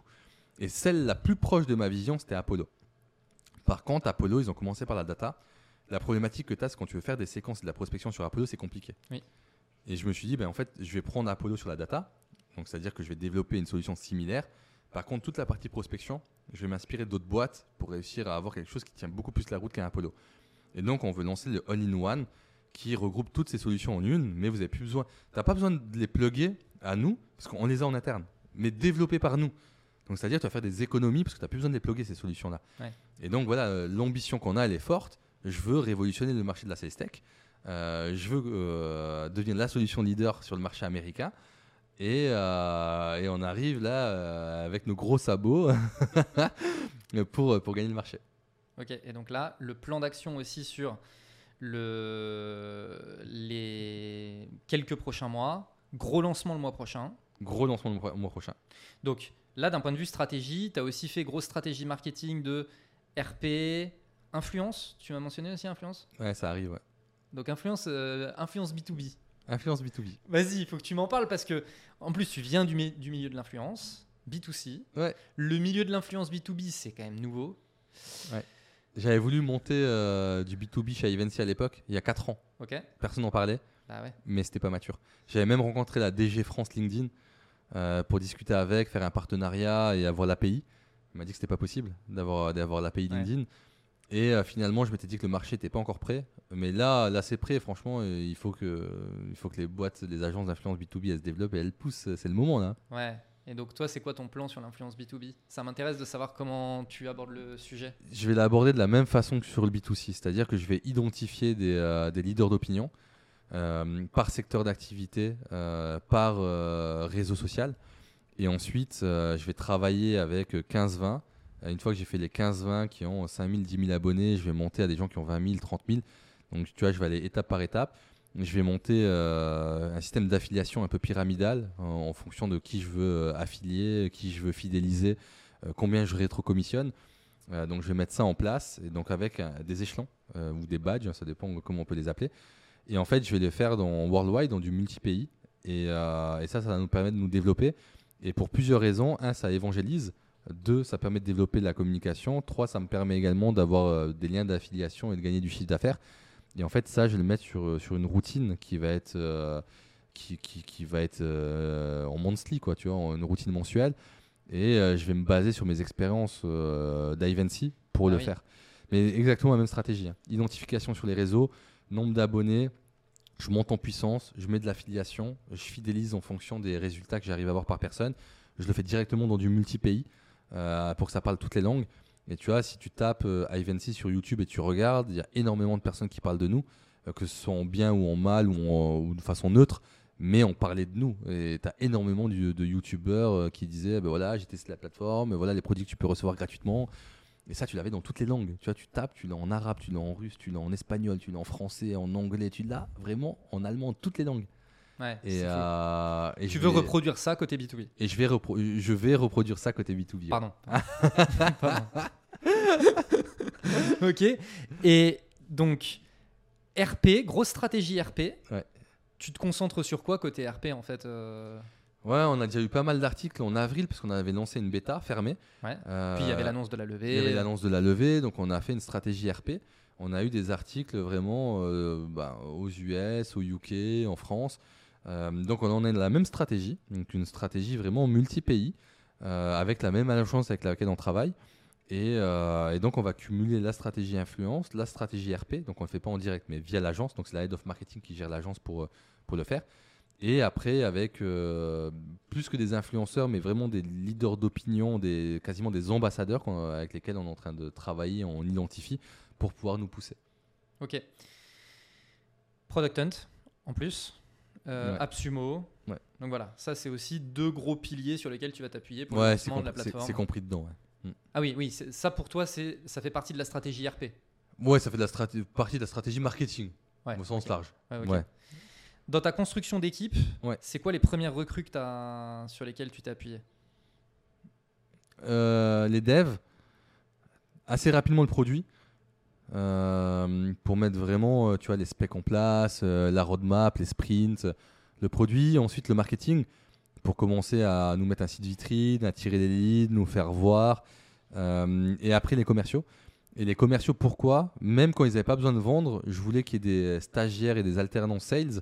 Et celle la plus proche de ma vision, c'était Apollo. Par contre, Apollo, ils ont commencé par la data. La problématique que tu as, c'est quand tu veux faire des séquences de la prospection sur Apollo, c'est compliqué. Oui. Et je me suis dit, ben, en fait, je vais prendre Apollo sur la data. Donc, c'est-à-dire que je vais développer une solution similaire. Par contre, toute la partie prospection, je vais m'inspirer d'autres boîtes pour réussir à avoir quelque chose qui tient beaucoup plus la route qu'un Apollo. Et donc, on veut lancer le All-in-One qui regroupe toutes ces solutions en une, mais vous n'avez plus besoin. Tu n'as pas besoin de les plugger à nous, parce qu'on les a en interne, mais développés par nous. Donc, c'est-à-dire que tu vas faire des économies parce que tu n'as plus besoin de les plugger, ces solutions-là. Ouais. Et donc, voilà, euh, l'ambition qu'on a, elle est forte. Je veux révolutionner le marché de la sales tech. Euh, je veux euh, devenir la solution leader sur le marché américain. Et, euh, et on arrive là euh, avec nos gros sabots (laughs) pour, pour gagner le marché. Ok, et donc là, le plan d'action aussi sur le... les quelques prochains mois, gros lancement le mois prochain. Gros lancement le mois- mois prochain. Donc là, d'un point de vue stratégie, tu as aussi fait grosse stratégie marketing de RP, influence. Tu m'as mentionné aussi influence? Ouais, ça arrive, ouais. Donc influence, euh, influence B2B. Influence B2B. Vas-y, il faut que tu m'en parles parce que, en plus, tu viens du, mi- du milieu de l'influence, B2C. Ouais. Le milieu de l'influence B2B, c'est quand même nouveau. J'avais voulu monter euh, du B2B chez Ivancy à l'époque, il y a 4 ans. Ok Personne n'en parlait, Bah ouais. mais c'était pas mature. J'avais même rencontré la DG France LinkedIn euh, pour discuter avec, faire un partenariat et avoir l'API. Il m'a dit que c'était pas possible d'avoir l'API Ouais. LinkedIn. Et euh, finalement, je m'étais dit que le marché n'était pas encore prêt. Mais là, là c'est prêt. Franchement, euh, il faut, que, il faut que les boîtes, les agences d'influence B2B, elles se développent et elles poussent. C'est le moment là. Ouais. Et donc, toi, c'est quoi ton plan sur l'influence B2B Ça m'intéresse de savoir comment tu abordes le sujet. Je vais l'aborder de la même façon que sur le B2C, c'est-à-dire que je vais identifier des, euh, des leaders d'opinion euh, par secteur d'activité, euh, par euh, réseau social. Et ensuite, euh, je vais travailler avec 15-20. Euh, Une fois que j'ai fait les 15-20 qui ont 5 000, 10 000 abonnés, je vais monter à des gens qui ont 20 000, 30 000. Donc, tu vois, je vais aller étape par étape. Je vais monter euh, un système d'affiliation un peu pyramidal en, fonction de qui je veux euh, affilier, qui je veux fidéliser, euh, combien je rétrocommissionne. Donc je vais mettre ça en place, et donc avec des échelons ou des badges, hein, ça dépend de comment on peut les appeler. Et en fait, je vais les faire dans worldwide, dans du multi-pays. Et, et ça, ça va nous permettre de nous développer. Et pour plusieurs raisons. Un, ça évangélise. Deux, ça permet de développer la communication. Trois, ça me permet également d'avoir des liens d'affiliation et de gagner du chiffre d'affaires. Et en fait, ça, je vais le mettre sur, euh, sur une routine qui va être, euh, qui, qui, qui va être euh, en monthly, quoi, tu vois, en une routine mensuelle. Et euh, je vais me baser sur mes expériences d'Ivancy pour Ah le oui. faire. Mais exactement la même stratégie. hein. Identification sur les réseaux, nombre d'abonnés, je monte en puissance, je mets de l'affiliation, je fidélise en fonction des résultats que j'arrive à avoir par personne. Je le fais directement dans du multi-pays pour que ça parle toutes les langues. Et tu vois, si tu tapes euh, Ivancy sur YouTube et tu regardes, il y a énormément de personnes qui parlent de nous, euh, que ce soit en bien ou en mal ou, en- ou de façon neutre, mais on parlait de nous. Et tu as énormément de YouTubeurs euh, qui disaient ben voilà, j'ai testé la plateforme, voilà les produits que tu peux recevoir gratuitement. Et ça, tu l'avais dans toutes les langues. Tu vois, tu tapes, tu l'as en arabe, tu l'as en russe, tu l'as en espagnol, tu l'as en français, en anglais, tu l'as vraiment en allemand, toutes les langues. Ouais, Et, euh, et tu veux vais- reproduire ça côté B2B Et je vais, repro- je vais reproduire ça côté B2B. ouais. Pardon. (laughs) Pardon. ok. Et donc, RP, grosse stratégie RP. Ouais. Tu te concentres sur quoi côté RP en fait euh, Ouais, on a déjà eu pas mal d'articles en avril parce qu'on avait lancé une bêta fermée. Ouais. Euh, Puis il y avait l'annonce de la Il levée. y avait l'annonce de la levée, donc on a fait une stratégie RP. On a eu des articles vraiment euh, bah, aux US, au UK, en France. Euh, donc on en est dans la même stratégie, donc une stratégie vraiment multi-pays, euh, avec la même agence avec laquelle on travaille. Et, euh, et donc on va cumuler la stratégie influence, la stratégie RP, donc on ne le fait pas en direct, mais via l'agence, donc c'est la head of marketing qui gère l'agence pour, pour le faire. Et après, avec plus que des influenceurs, mais vraiment des leaders d'opinion, des, quasiment des ambassadeurs avec lesquels on est en train de travailler, on identifie pour pouvoir nous pousser. Ok. Product Hunt en plus. Euh, Ouais. AppSumo. Ouais. Donc voilà, ça c'est aussi deux gros piliers sur lesquels tu vas t'appuyer pour Ouais, le lancement de la plateforme. c'est compris dedans. Ouais. Ah oui, oui, ça pour toi, c'est ça fait partie de la stratégie RP. Ouais, ça fait de la partie de la stratégie marketing, au sens large. Dans ta construction d'équipe, c'est quoi les premières recrues que sur lesquelles tu t'es appuyé? Euh, les devs, assez rapidement le produit, euh, pour mettre vraiment euh, tu vois, les specs en place, euh, la roadmap, les sprints, le produit, ensuite le marketing, pour commencer à nous mettre un site vitrine, à tirer des leads, nous faire voir, et après les commerciaux. Et les commerciaux, pourquoi? Même quand ils n'avaient pas besoin de vendre, je voulais qu'il y ait des stagiaires et des alternants sales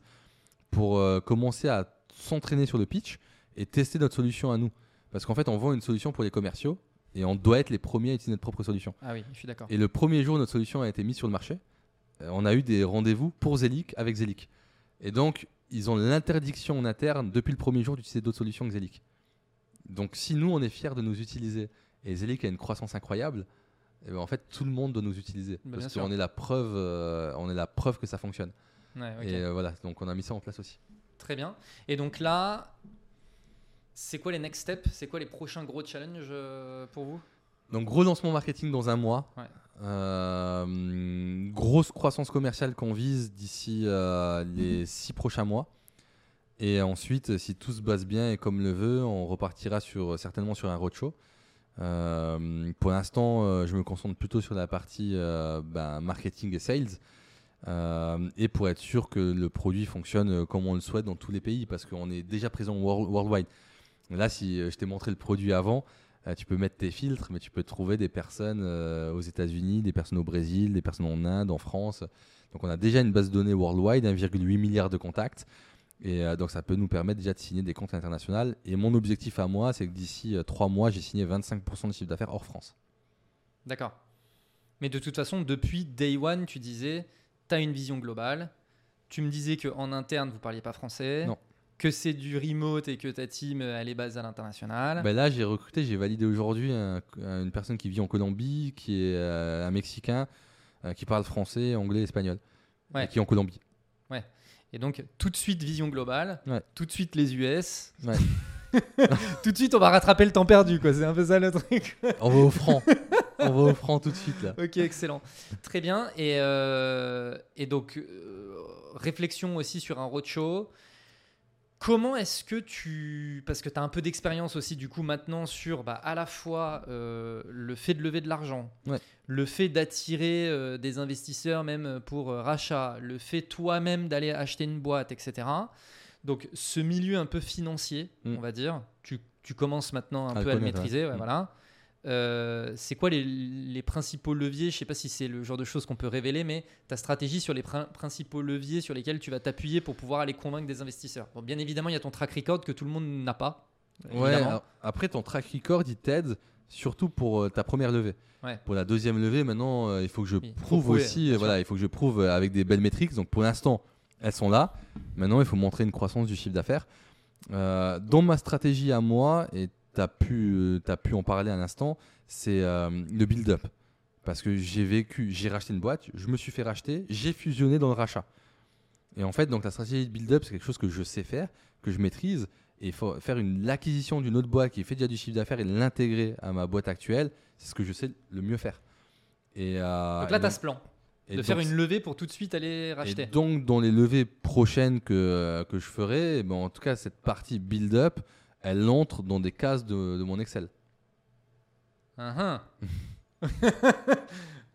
pour commencer à s'entraîner sur le pitch et tester notre solution à nous. Parce qu'en fait, on vend une solution pour les commerciaux et on doit être les premiers à utiliser notre propre solution. Ah oui, je suis d'accord. Et le premier jour où notre solution a été mise sur le marché, euh, on a eu des rendez-vous pour Zelic avec Zelic. Et donc, ils ont l'interdiction en interne depuis le premier jour d'utiliser d'autres solutions que Zelic. Donc, si nous, on est fiers de nous utiliser et Zelic a une croissance incroyable, eh ben, en fait, tout le monde doit nous utiliser. Bah, parce qu'on est la preuve, euh, on est la preuve que ça fonctionne. Ouais. Et euh, voilà, donc on a mis ça en place aussi. Très bien. Et donc là, c'est quoi les next steps? C'est quoi les prochains gros challenges euh, pour vous? Donc gros lancement marketing dans un mois. Ouais. Euh, grosse croissance commerciale qu'on vise d'ici euh, les six prochains mois. Et ensuite, si tout se passe bien et comme le veut, on repartira sur, certainement sur un roadshow. Euh, pour l'instant, je me concentre plutôt sur la partie ben, marketing et sales. Et pour être sûr que le produit fonctionne comme on le souhaite dans tous les pays, parce qu'on est déjà présent world- worldwide. Là, si euh, je t'ai montré le produit avant, euh, tu peux mettre tes filtres, mais tu peux trouver des personnes euh, aux États-Unis, des personnes au Brésil, des personnes en Inde, en France. Donc, on a déjà une base de données worldwide, 1,8 milliard de contacts. Et donc, ça peut nous permettre déjà de signer des comptes internationaux. Et mon objectif à moi, c'est que d'ici trois mois, j'ai signé 25% de chiffre d'affaires hors France. D'accord. Mais de toute façon, depuis day one, tu disais, tu as une vision globale. Tu me disais qu'en interne, vous parliez pas français. Non. Que c'est du remote et que ta team, euh, elle est basée à l'international. Ben là, j'ai recruté, j'ai validé aujourd'hui un- un- une personne qui vit en Colombie, qui est euh, un Mexicain, euh, qui parle français, anglais, espagnol, Ouais. et qui est en Colombie. Et donc, tout de suite, vision globale. Ouais. Tout de suite, les US. Ouais. (laughs) tout de suite, on va rattraper le temps perdu. quoi. C'est un peu ça le truc. (laughs) On va au franc. On va au franc tout de suite là. ok, excellent. Très bien. Et, euh, et donc, réflexion aussi sur un roadshow. Comment est-ce que tu... Parce que tu as un peu d'expérience aussi du coup maintenant sur bah, à la fois euh, le fait de lever de l'argent, Ouais. le fait d'attirer euh, des investisseurs même pour euh, rachat, le fait toi-même d'aller acheter une boîte, etc. Donc ce milieu un peu financier, Mm. on va dire, tu, tu commences maintenant un À peu à le maîtriser. ouais, Mm. voilà. Euh, c'est quoi les, les principaux leviers? Je sais pas si c'est le genre de choses qu'on peut révéler, mais ta stratégie sur les prin- principaux leviers sur lesquels tu vas t'appuyer pour pouvoir aller convaincre des investisseurs? Bon, bien évidemment, il y a ton track record que tout le monde n'a pas. Ouais, alors, après ton track record, il t'aide surtout pour euh, ta première levée. Ouais. Pour la deuxième levée, maintenant, euh, il faut que je Oui, prouve prouver, aussi, voilà, il faut que je prouve avec des belles métriques. Donc pour l'instant, elles sont là. Maintenant, il faut montrer une croissance du chiffre d'affaires. Euh, dans ma stratégie à moi, et tu as, pu, as pu en parler à l'instant, c'est euh, le build-up. Parce que j'ai vécu, j'ai racheté une boîte, je me suis fait racheter, j'ai fusionné dans le rachat. Et en fait, donc la stratégie de build-up, c'est quelque chose que je sais faire, que je maîtrise. Et faut faire l'acquisition d'une autre boîte qui fait déjà du chiffre d'affaires et l'intégrer à ma boîte actuelle, c'est ce que je sais le mieux faire. Et, euh, Donc là, tu as ce plan de faire une levée pour tout de suite aller et racheter. donc, dans les levées prochaines que, euh, que je ferai, eh ben, en tout cas, cette partie build-up, elle entre dans des cases de, de mon Excel. Ah, ah. (laughs)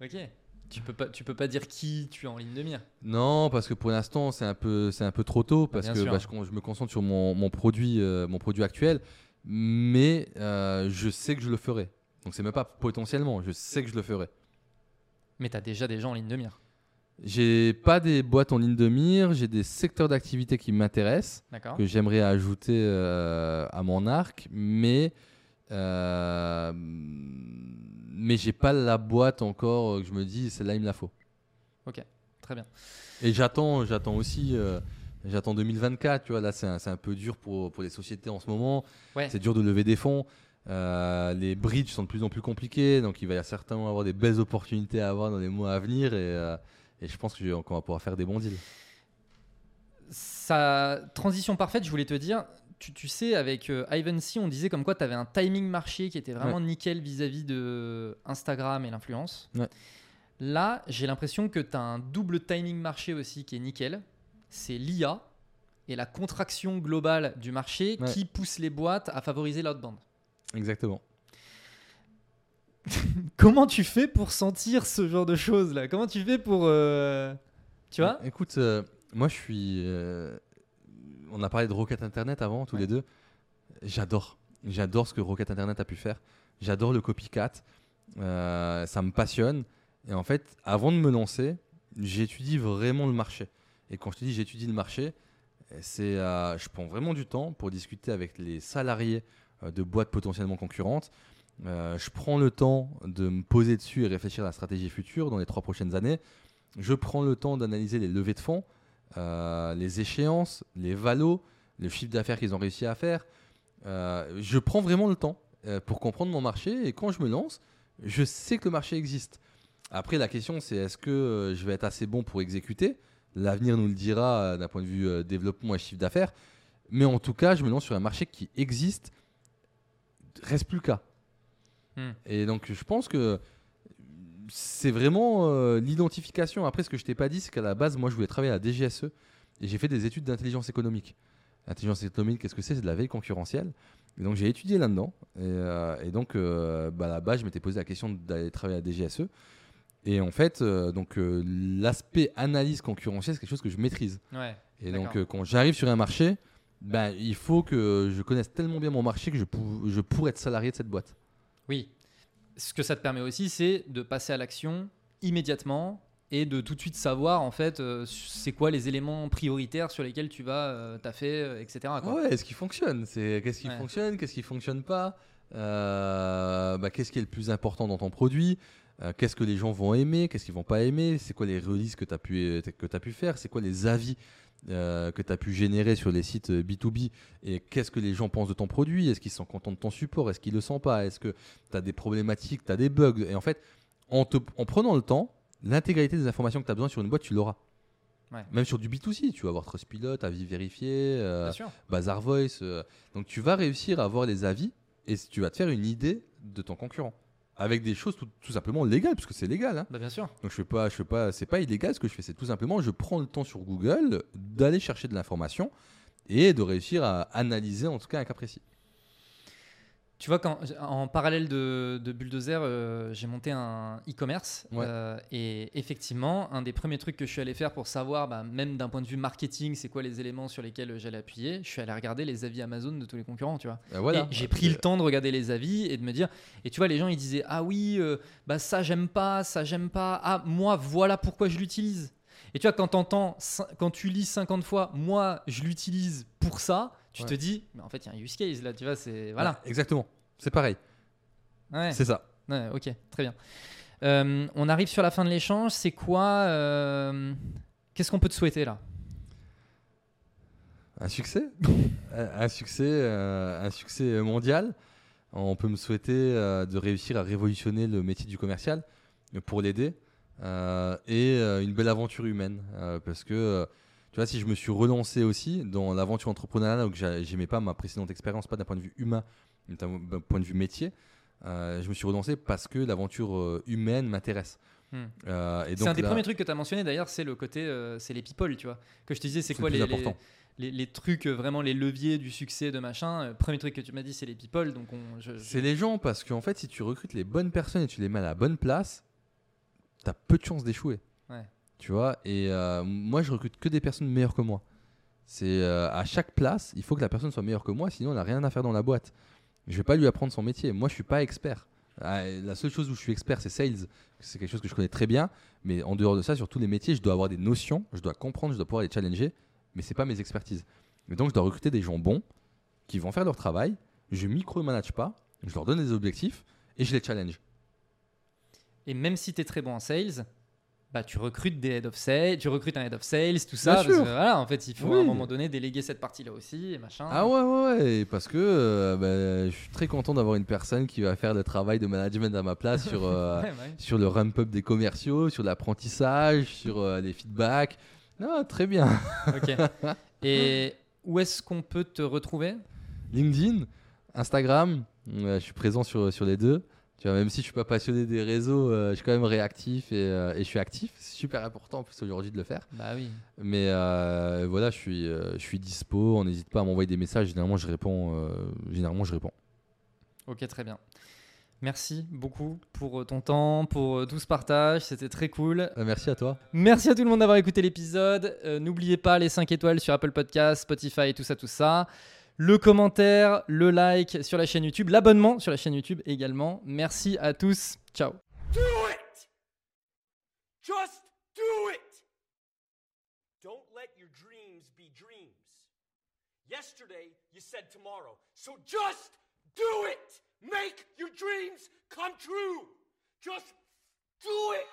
ok. Tu peux pas, tu peux pas dire qui tu es en ligne de mire. Non, parce que pour l'instant, c'est un peu, c'est un peu trop tôt, parce bien que bah, je, me concentre sur mon, mon produit, euh, mon produit actuel, mais euh, je sais que je le ferai. Donc, c'est même pas potentiellement, je sais que je le ferai. Mais tu as déjà des gens en ligne de mire. J'ai pas des boîtes en ligne de mire, j'ai des secteurs d'activité qui m'intéressent. Que j'aimerais ajouter euh, à mon arc, mais euh, mais j'ai pas la boîte encore euh, que je me dis celle-là il me la faut. Très bien. Et j'attends, j'attends aussi, euh, j'attends 2024. Tu vois là c'est un, un peu dur pour pour les sociétés en ce moment. Ouais. C'est dur de lever des fonds. Euh, les bridges sont de plus en plus compliqués, donc il va y a certainement avoir des belles opportunités à avoir dans les mois à venir et, et je pense qu'on va pouvoir faire des bons deals. Sa transition parfaite, je voulais te dire, tu, tu sais, avec euh, Ivan C, on disait comme quoi tu avais un timing marché qui était vraiment nickel vis-à-vis de Instagram et l'influence. Ouais. Là, j'ai l'impression que tu as un double timing marché aussi qui est nickel. C'est l'IA et la contraction globale du marché Ouais. qui pousse les boîtes à favoriser l'outbound. Exactement. (laughs) Comment tu fais pour sentir ce genre de choses là? Comment tu fais pour. euh, Tu vois? Écoute, euh, moi je suis. euh, on a parlé de Rocket Internet avant, tous Ouais. les deux. J'adore. J'adore ce que Rocket Internet a pu faire. J'adore le copycat. Ça me passionne. Et en fait, avant de me lancer, j'étudie vraiment le marché. Et quand je te dis j'étudie le marché, c'est, je prends vraiment du temps pour discuter avec les salariés de boîtes potentiellement concurrentes. Euh, je prends le temps de me poser dessus et réfléchir à la stratégie future dans les trois prochaines années. Je prends le temps d'analyser les levées de fonds, euh, les échéances, les valos, le chiffre d'affaires qu'ils ont réussi à faire. Euh, je prends vraiment le temps pour comprendre mon marché et quand je me lance, je sais que le marché existe. Après, la question, c'est est-ce que je vais être assez bon pour exécuter? L'avenir nous le dira d'un point de vue développement et chiffre d'affaires. Mais en tout cas, je me lance sur un marché qui existe. Reste plus le Hmm. Et donc, je pense que c'est vraiment euh, l'identification. Après, ce que je t'ai pas dit, c'est qu'à la base, moi, je voulais travailler à la DGSE et j'ai fait des études d'intelligence économique. L'intelligence économique, qu'est-ce que c'est? C'est de la veille concurrentielle. Et donc, j'ai étudié là-dedans. Et, euh, et donc, euh, bah, là-bas, je m'étais posé la question d'aller travailler à la DGSE. Et en fait, donc l'aspect analyse concurrentielle, c'est quelque chose que je maîtrise. Ouais. Et donc, quand j'arrive sur un marché, ben, il faut que je connaisse tellement bien mon marché que je pourrais être salarié de cette boîte. Oui. Ce que ça te permet aussi, c'est de passer à l'action immédiatement et de tout de suite savoir en fait euh, c'est quoi les éléments prioritaires sur lesquels tu vas euh, taffer, euh, etc. quoi. Ouais, est-ce qu'il fonctionne? C'est qu'est-ce qui Ouais. fonctionne, qu'est-ce qui fonctionne pas? Euh, bah, Qu'est-ce qui est le plus important dans ton produit? Qu'est-ce que les gens vont aimer? Qu'est-ce qu'ils vont pas aimer? C'est quoi les releases que tu as pu que as pu faire? C'est quoi les avis euh, que tu as pu générer sur les sites euh, B2B et qu'est-ce que les gens pensent de ton produit? Est-ce qu'ils sont contents de ton support? Est-ce qu'ils le sentent pas? Est-ce que tu as des problématiques, tu as des bugs? Et en fait, en, te- en prenant le temps, l'intégralité des informations que tu as besoin sur une boîte, tu l'auras. Ouais. Même sur du B2C, tu vas avoir Trustpilot, avis vérifié, euh. Bazar Voice. euh, donc tu vas réussir à avoir les avis et tu vas te faire une idée de ton concurrent. Avec des choses tout, tout simplement légales, parce que c'est légal. hein. Bah, bien sûr. Donc je fais pas, je fais pas, c'est pas illégal ce que je fais, c'est tout simplement je prends le temps sur Google d'aller chercher de l'information et de réussir à analyser en tout cas un cas précis. Tu vois, quand, en parallèle de, de Bulldozer, euh, j'ai monté un e-commerce. Ouais. euh, et effectivement, un des premiers trucs que je suis allé faire pour savoir, bah, même d'un point de vue marketing, c'est quoi les éléments sur lesquels j'allais appuyer, je suis allé regarder les avis Amazon de tous les concurrents, tu vois. Euh, voilà. Et j'ai pris le temps de regarder les avis et de me dire. Et tu vois, les gens ils disaient Ah oui, euh, bah ça j'aime pas, ça j'aime pas. Ah, moi voilà pourquoi je l'utilise. Et tu vois, quand, quand tu lis 50 fois Moi je l'utilise pour ça, tu Ouais. te dis Mais en fait, il y a un use case là, tu vois, c'est. Voilà. Ouais, exactement. C'est pareil. Ouais. C'est ça. Ouais, ok, très bien. Euh, on arrive sur la fin de l'échange. C'est quoi euh, Qu'est-ce qu'on peut te souhaiter là? Un succès (laughs) Un succès, euh, un succès mondial. On peut me souhaiter de réussir à révolutionner le métier du commercial pour l'aider et une belle aventure humaine. parce que, tu vois, si je me suis relancé aussi dans l'aventure entrepreneuriale, où j'a- j'aimais pas ma précédente expérience, pas d'un point de vue humain, mais d'un point de vue métier, euh, je me suis relancé parce que l'aventure euh, humaine m'intéresse. Hmm. Euh, C'est donc un des là- premiers trucs que tu as mentionné d'ailleurs, c'est le côté, euh, c'est les people, tu vois. Que je te disais, c'est quoi le les, les, les- les trucs, vraiment les leviers du succès de machin. Premier truc que tu m'as dit, c'est les people. Donc je- C'est les gens parce qu'en fait, si tu recrutes les bonnes personnes et tu les mets à la bonne place, t'as peu de chances d'échouer. Tu vois, et euh, moi, je recrute que des personnes meilleures que moi. C'est euh, à chaque place, il faut que la personne soit meilleure que moi, sinon elle n'a rien à faire dans la boîte. Je vais pas lui apprendre son métier. Moi, je suis pas expert. Ah, La seule chose où je suis expert, c'est sales. C'est quelque chose que je connais très bien. Mais en dehors de ça, sur tous les métiers, je dois avoir des notions, je dois comprendre, je dois pouvoir les challenger. Mais c'est pas mes expertises. Et donc, je dois recruter des gens bons qui vont faire leur travail. Je micromanage pas. Je leur donne des objectifs et je les challenge. Et même si tu es très bon en sales, bah, tu recrutes des head of sales, tu recrutes un head of sales, tout ça. parce sûr. que, voilà, en fait, il faut à un moment donné déléguer cette partie-là aussi et machin. Ah ouais, ouais, Parce que euh, bah, je suis très content d'avoir une personne qui va faire le travail de management à ma place sur, (laughs) euh, Ouais, ouais. sur le ramp-up des commerciaux, sur l'apprentissage, sur euh, les feedbacks. Non, très bien. (laughs) Ok. Et où est-ce qu'on peut te retrouver? LinkedIn, Instagram, euh, je suis présent sur, sur les deux. Tu vois, même si je suis pas passionné des réseaux, euh, je suis quand même réactif et, euh, et je suis actif. C'est super important en plus aujourd'hui de le faire. Bah oui. Mais euh, voilà, je suis, je suis dispo. On n'hésite pas à m'envoyer des messages. Généralement, je réponds. généralement, je réponds. Ok, très bien. Merci beaucoup pour ton temps, pour tout ce partage. C'était très cool. Merci à toi. Merci à tout le monde d'avoir écouté l'épisode. Euh, N'oubliez pas les 5 étoiles sur Apple Podcast, Spotify, tout ça, tout ça. Le commentaire, le like sur la chaîne YouTube, l'abonnement sur la chaîne YouTube également. Merci à tous. Ciao. Do it! Just do it! Don't let your dreams be dreams. Yesterday, you said tomorrow. So just do it! Make your dreams come true! Just do it!